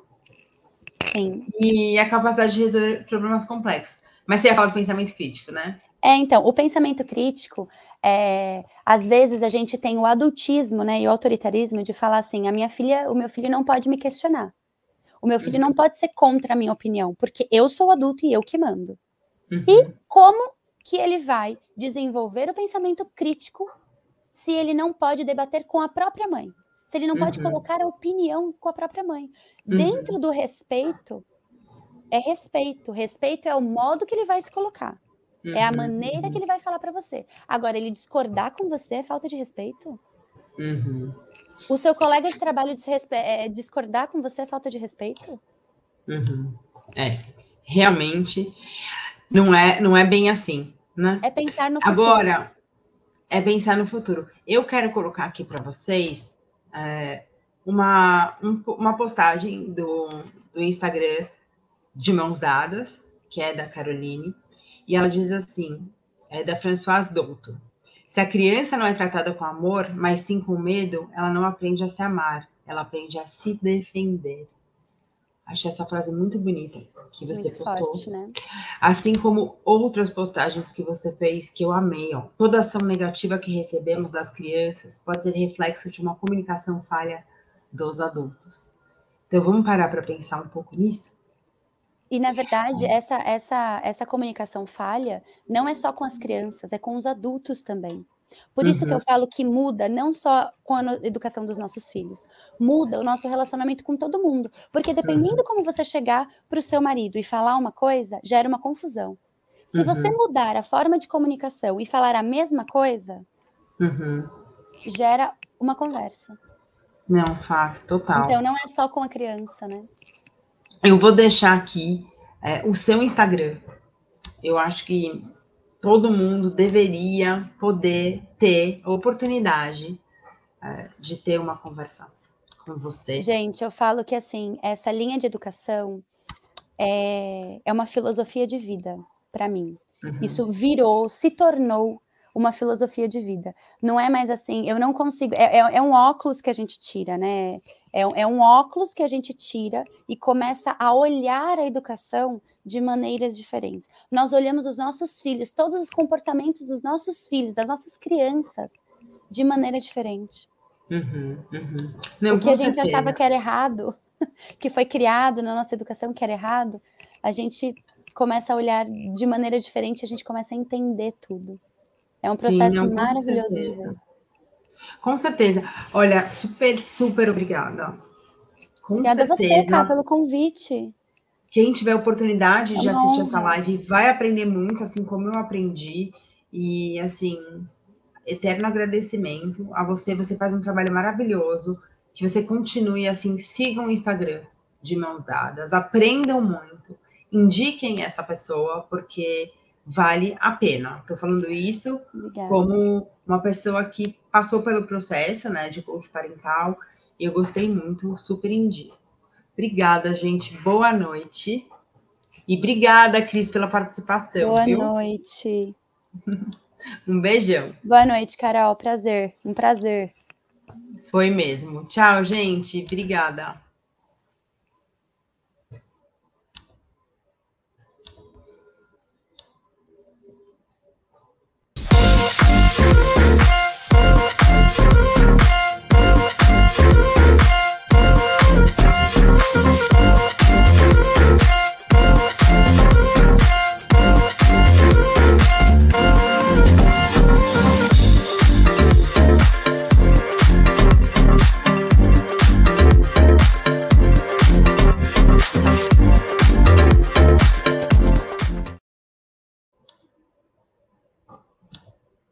Sim. E a capacidade de resolver problemas complexos. Mas você ia falar do pensamento crítico, né? É, então, o pensamento crítico é, às vezes a gente tem o adultismo, né, e o autoritarismo de falar assim: a minha filha, o meu filho não pode me questionar. O meu filho não pode ser contra a minha opinião, porque eu sou adulto e eu que mando. Uhum. E como que ele vai desenvolver o pensamento crítico se ele não pode debater com a própria mãe? Se ele não uhum. pode colocar a opinião com a própria mãe? Uhum. Dentro do respeito, é respeito. Respeito é o modo que ele vai se colocar. Uhum. É a uhum, maneira que ele vai falar para você. Agora, ele discordar com você é falta de respeito? Uhum. O seu colega de trabalho é, discordar com você é falta de respeito? Uhum. É, realmente não é, não é bem assim, né? É pensar no futuro. Agora, é pensar no futuro. Eu quero colocar aqui para vocês é, uma, um, uma postagem do, do Instagram de Mãos Dadas, que é da Caroline, e ela diz assim: é da Françoise Douto. Se a criança não é tratada com amor, mas sim com medo, ela não aprende a se amar, ela aprende a se defender. Achei essa frase muito bonita que você muito postou. Forte, né? Assim como outras postagens que você fez que eu amei. Ó. Toda ação negativa que recebemos das crianças pode ser reflexo de uma comunicação falha dos adultos. Então vamos parar para pensar um pouco nisso? E na verdade, essa, essa, essa comunicação falha não é só com as crianças, é com os adultos também. Por isso que eu uhum. falo que muda não só com a educação dos nossos filhos, muda o nosso relacionamento com todo mundo. Porque dependendo uhum. como você chegar para o seu marido e falar uma coisa, gera uma confusão. Se uhum. você mudar a forma de comunicação e falar a mesma coisa, uhum. gera uma conversa. Não, fato, total. Então não é só com a criança, né? Eu vou deixar aqui é, o seu Instagram. Eu acho que todo mundo deveria poder ter a oportunidade é, de ter uma conversa com você. Gente, eu falo que assim, essa linha de educação é, é uma filosofia de vida para mim. Uhum. Isso virou, se tornou uma filosofia de vida. Não é mais assim, eu não consigo. É, é, é um óculos que a gente tira, né? É, é um óculos que a gente tira e começa a olhar a educação de maneiras diferentes. Nós olhamos os nossos filhos, todos os comportamentos dos nossos filhos, das nossas crianças, de maneira diferente. Uhum, uhum. Não, o que a gente certeza. achava que era errado, [LAUGHS] que foi criado na nossa educação que era errado, a gente começa a olhar de maneira diferente, a gente começa a entender tudo. É um processo Sim, não, maravilhoso de ver. Com certeza. Olha, super, super obrigada. Com obrigada certeza. a você, Cá, pelo convite. Quem tiver oportunidade é de assistir essa live vai aprender muito, assim como eu aprendi. E, assim, eterno agradecimento a você. Você faz um trabalho maravilhoso. Que você continue assim. Sigam o Instagram de mãos dadas. Aprendam muito. Indiquem essa pessoa, porque vale a pena. Estou falando isso Obrigada. como uma pessoa que passou pelo processo né, de coach parental e eu gostei muito, super indico. Obrigada, gente. Boa noite. E obrigada, Cris, pela participação. Boa viu? noite. [LAUGHS] um beijão. Boa noite, Carol. Prazer. Um prazer. Foi mesmo. Tchau, gente. Obrigada.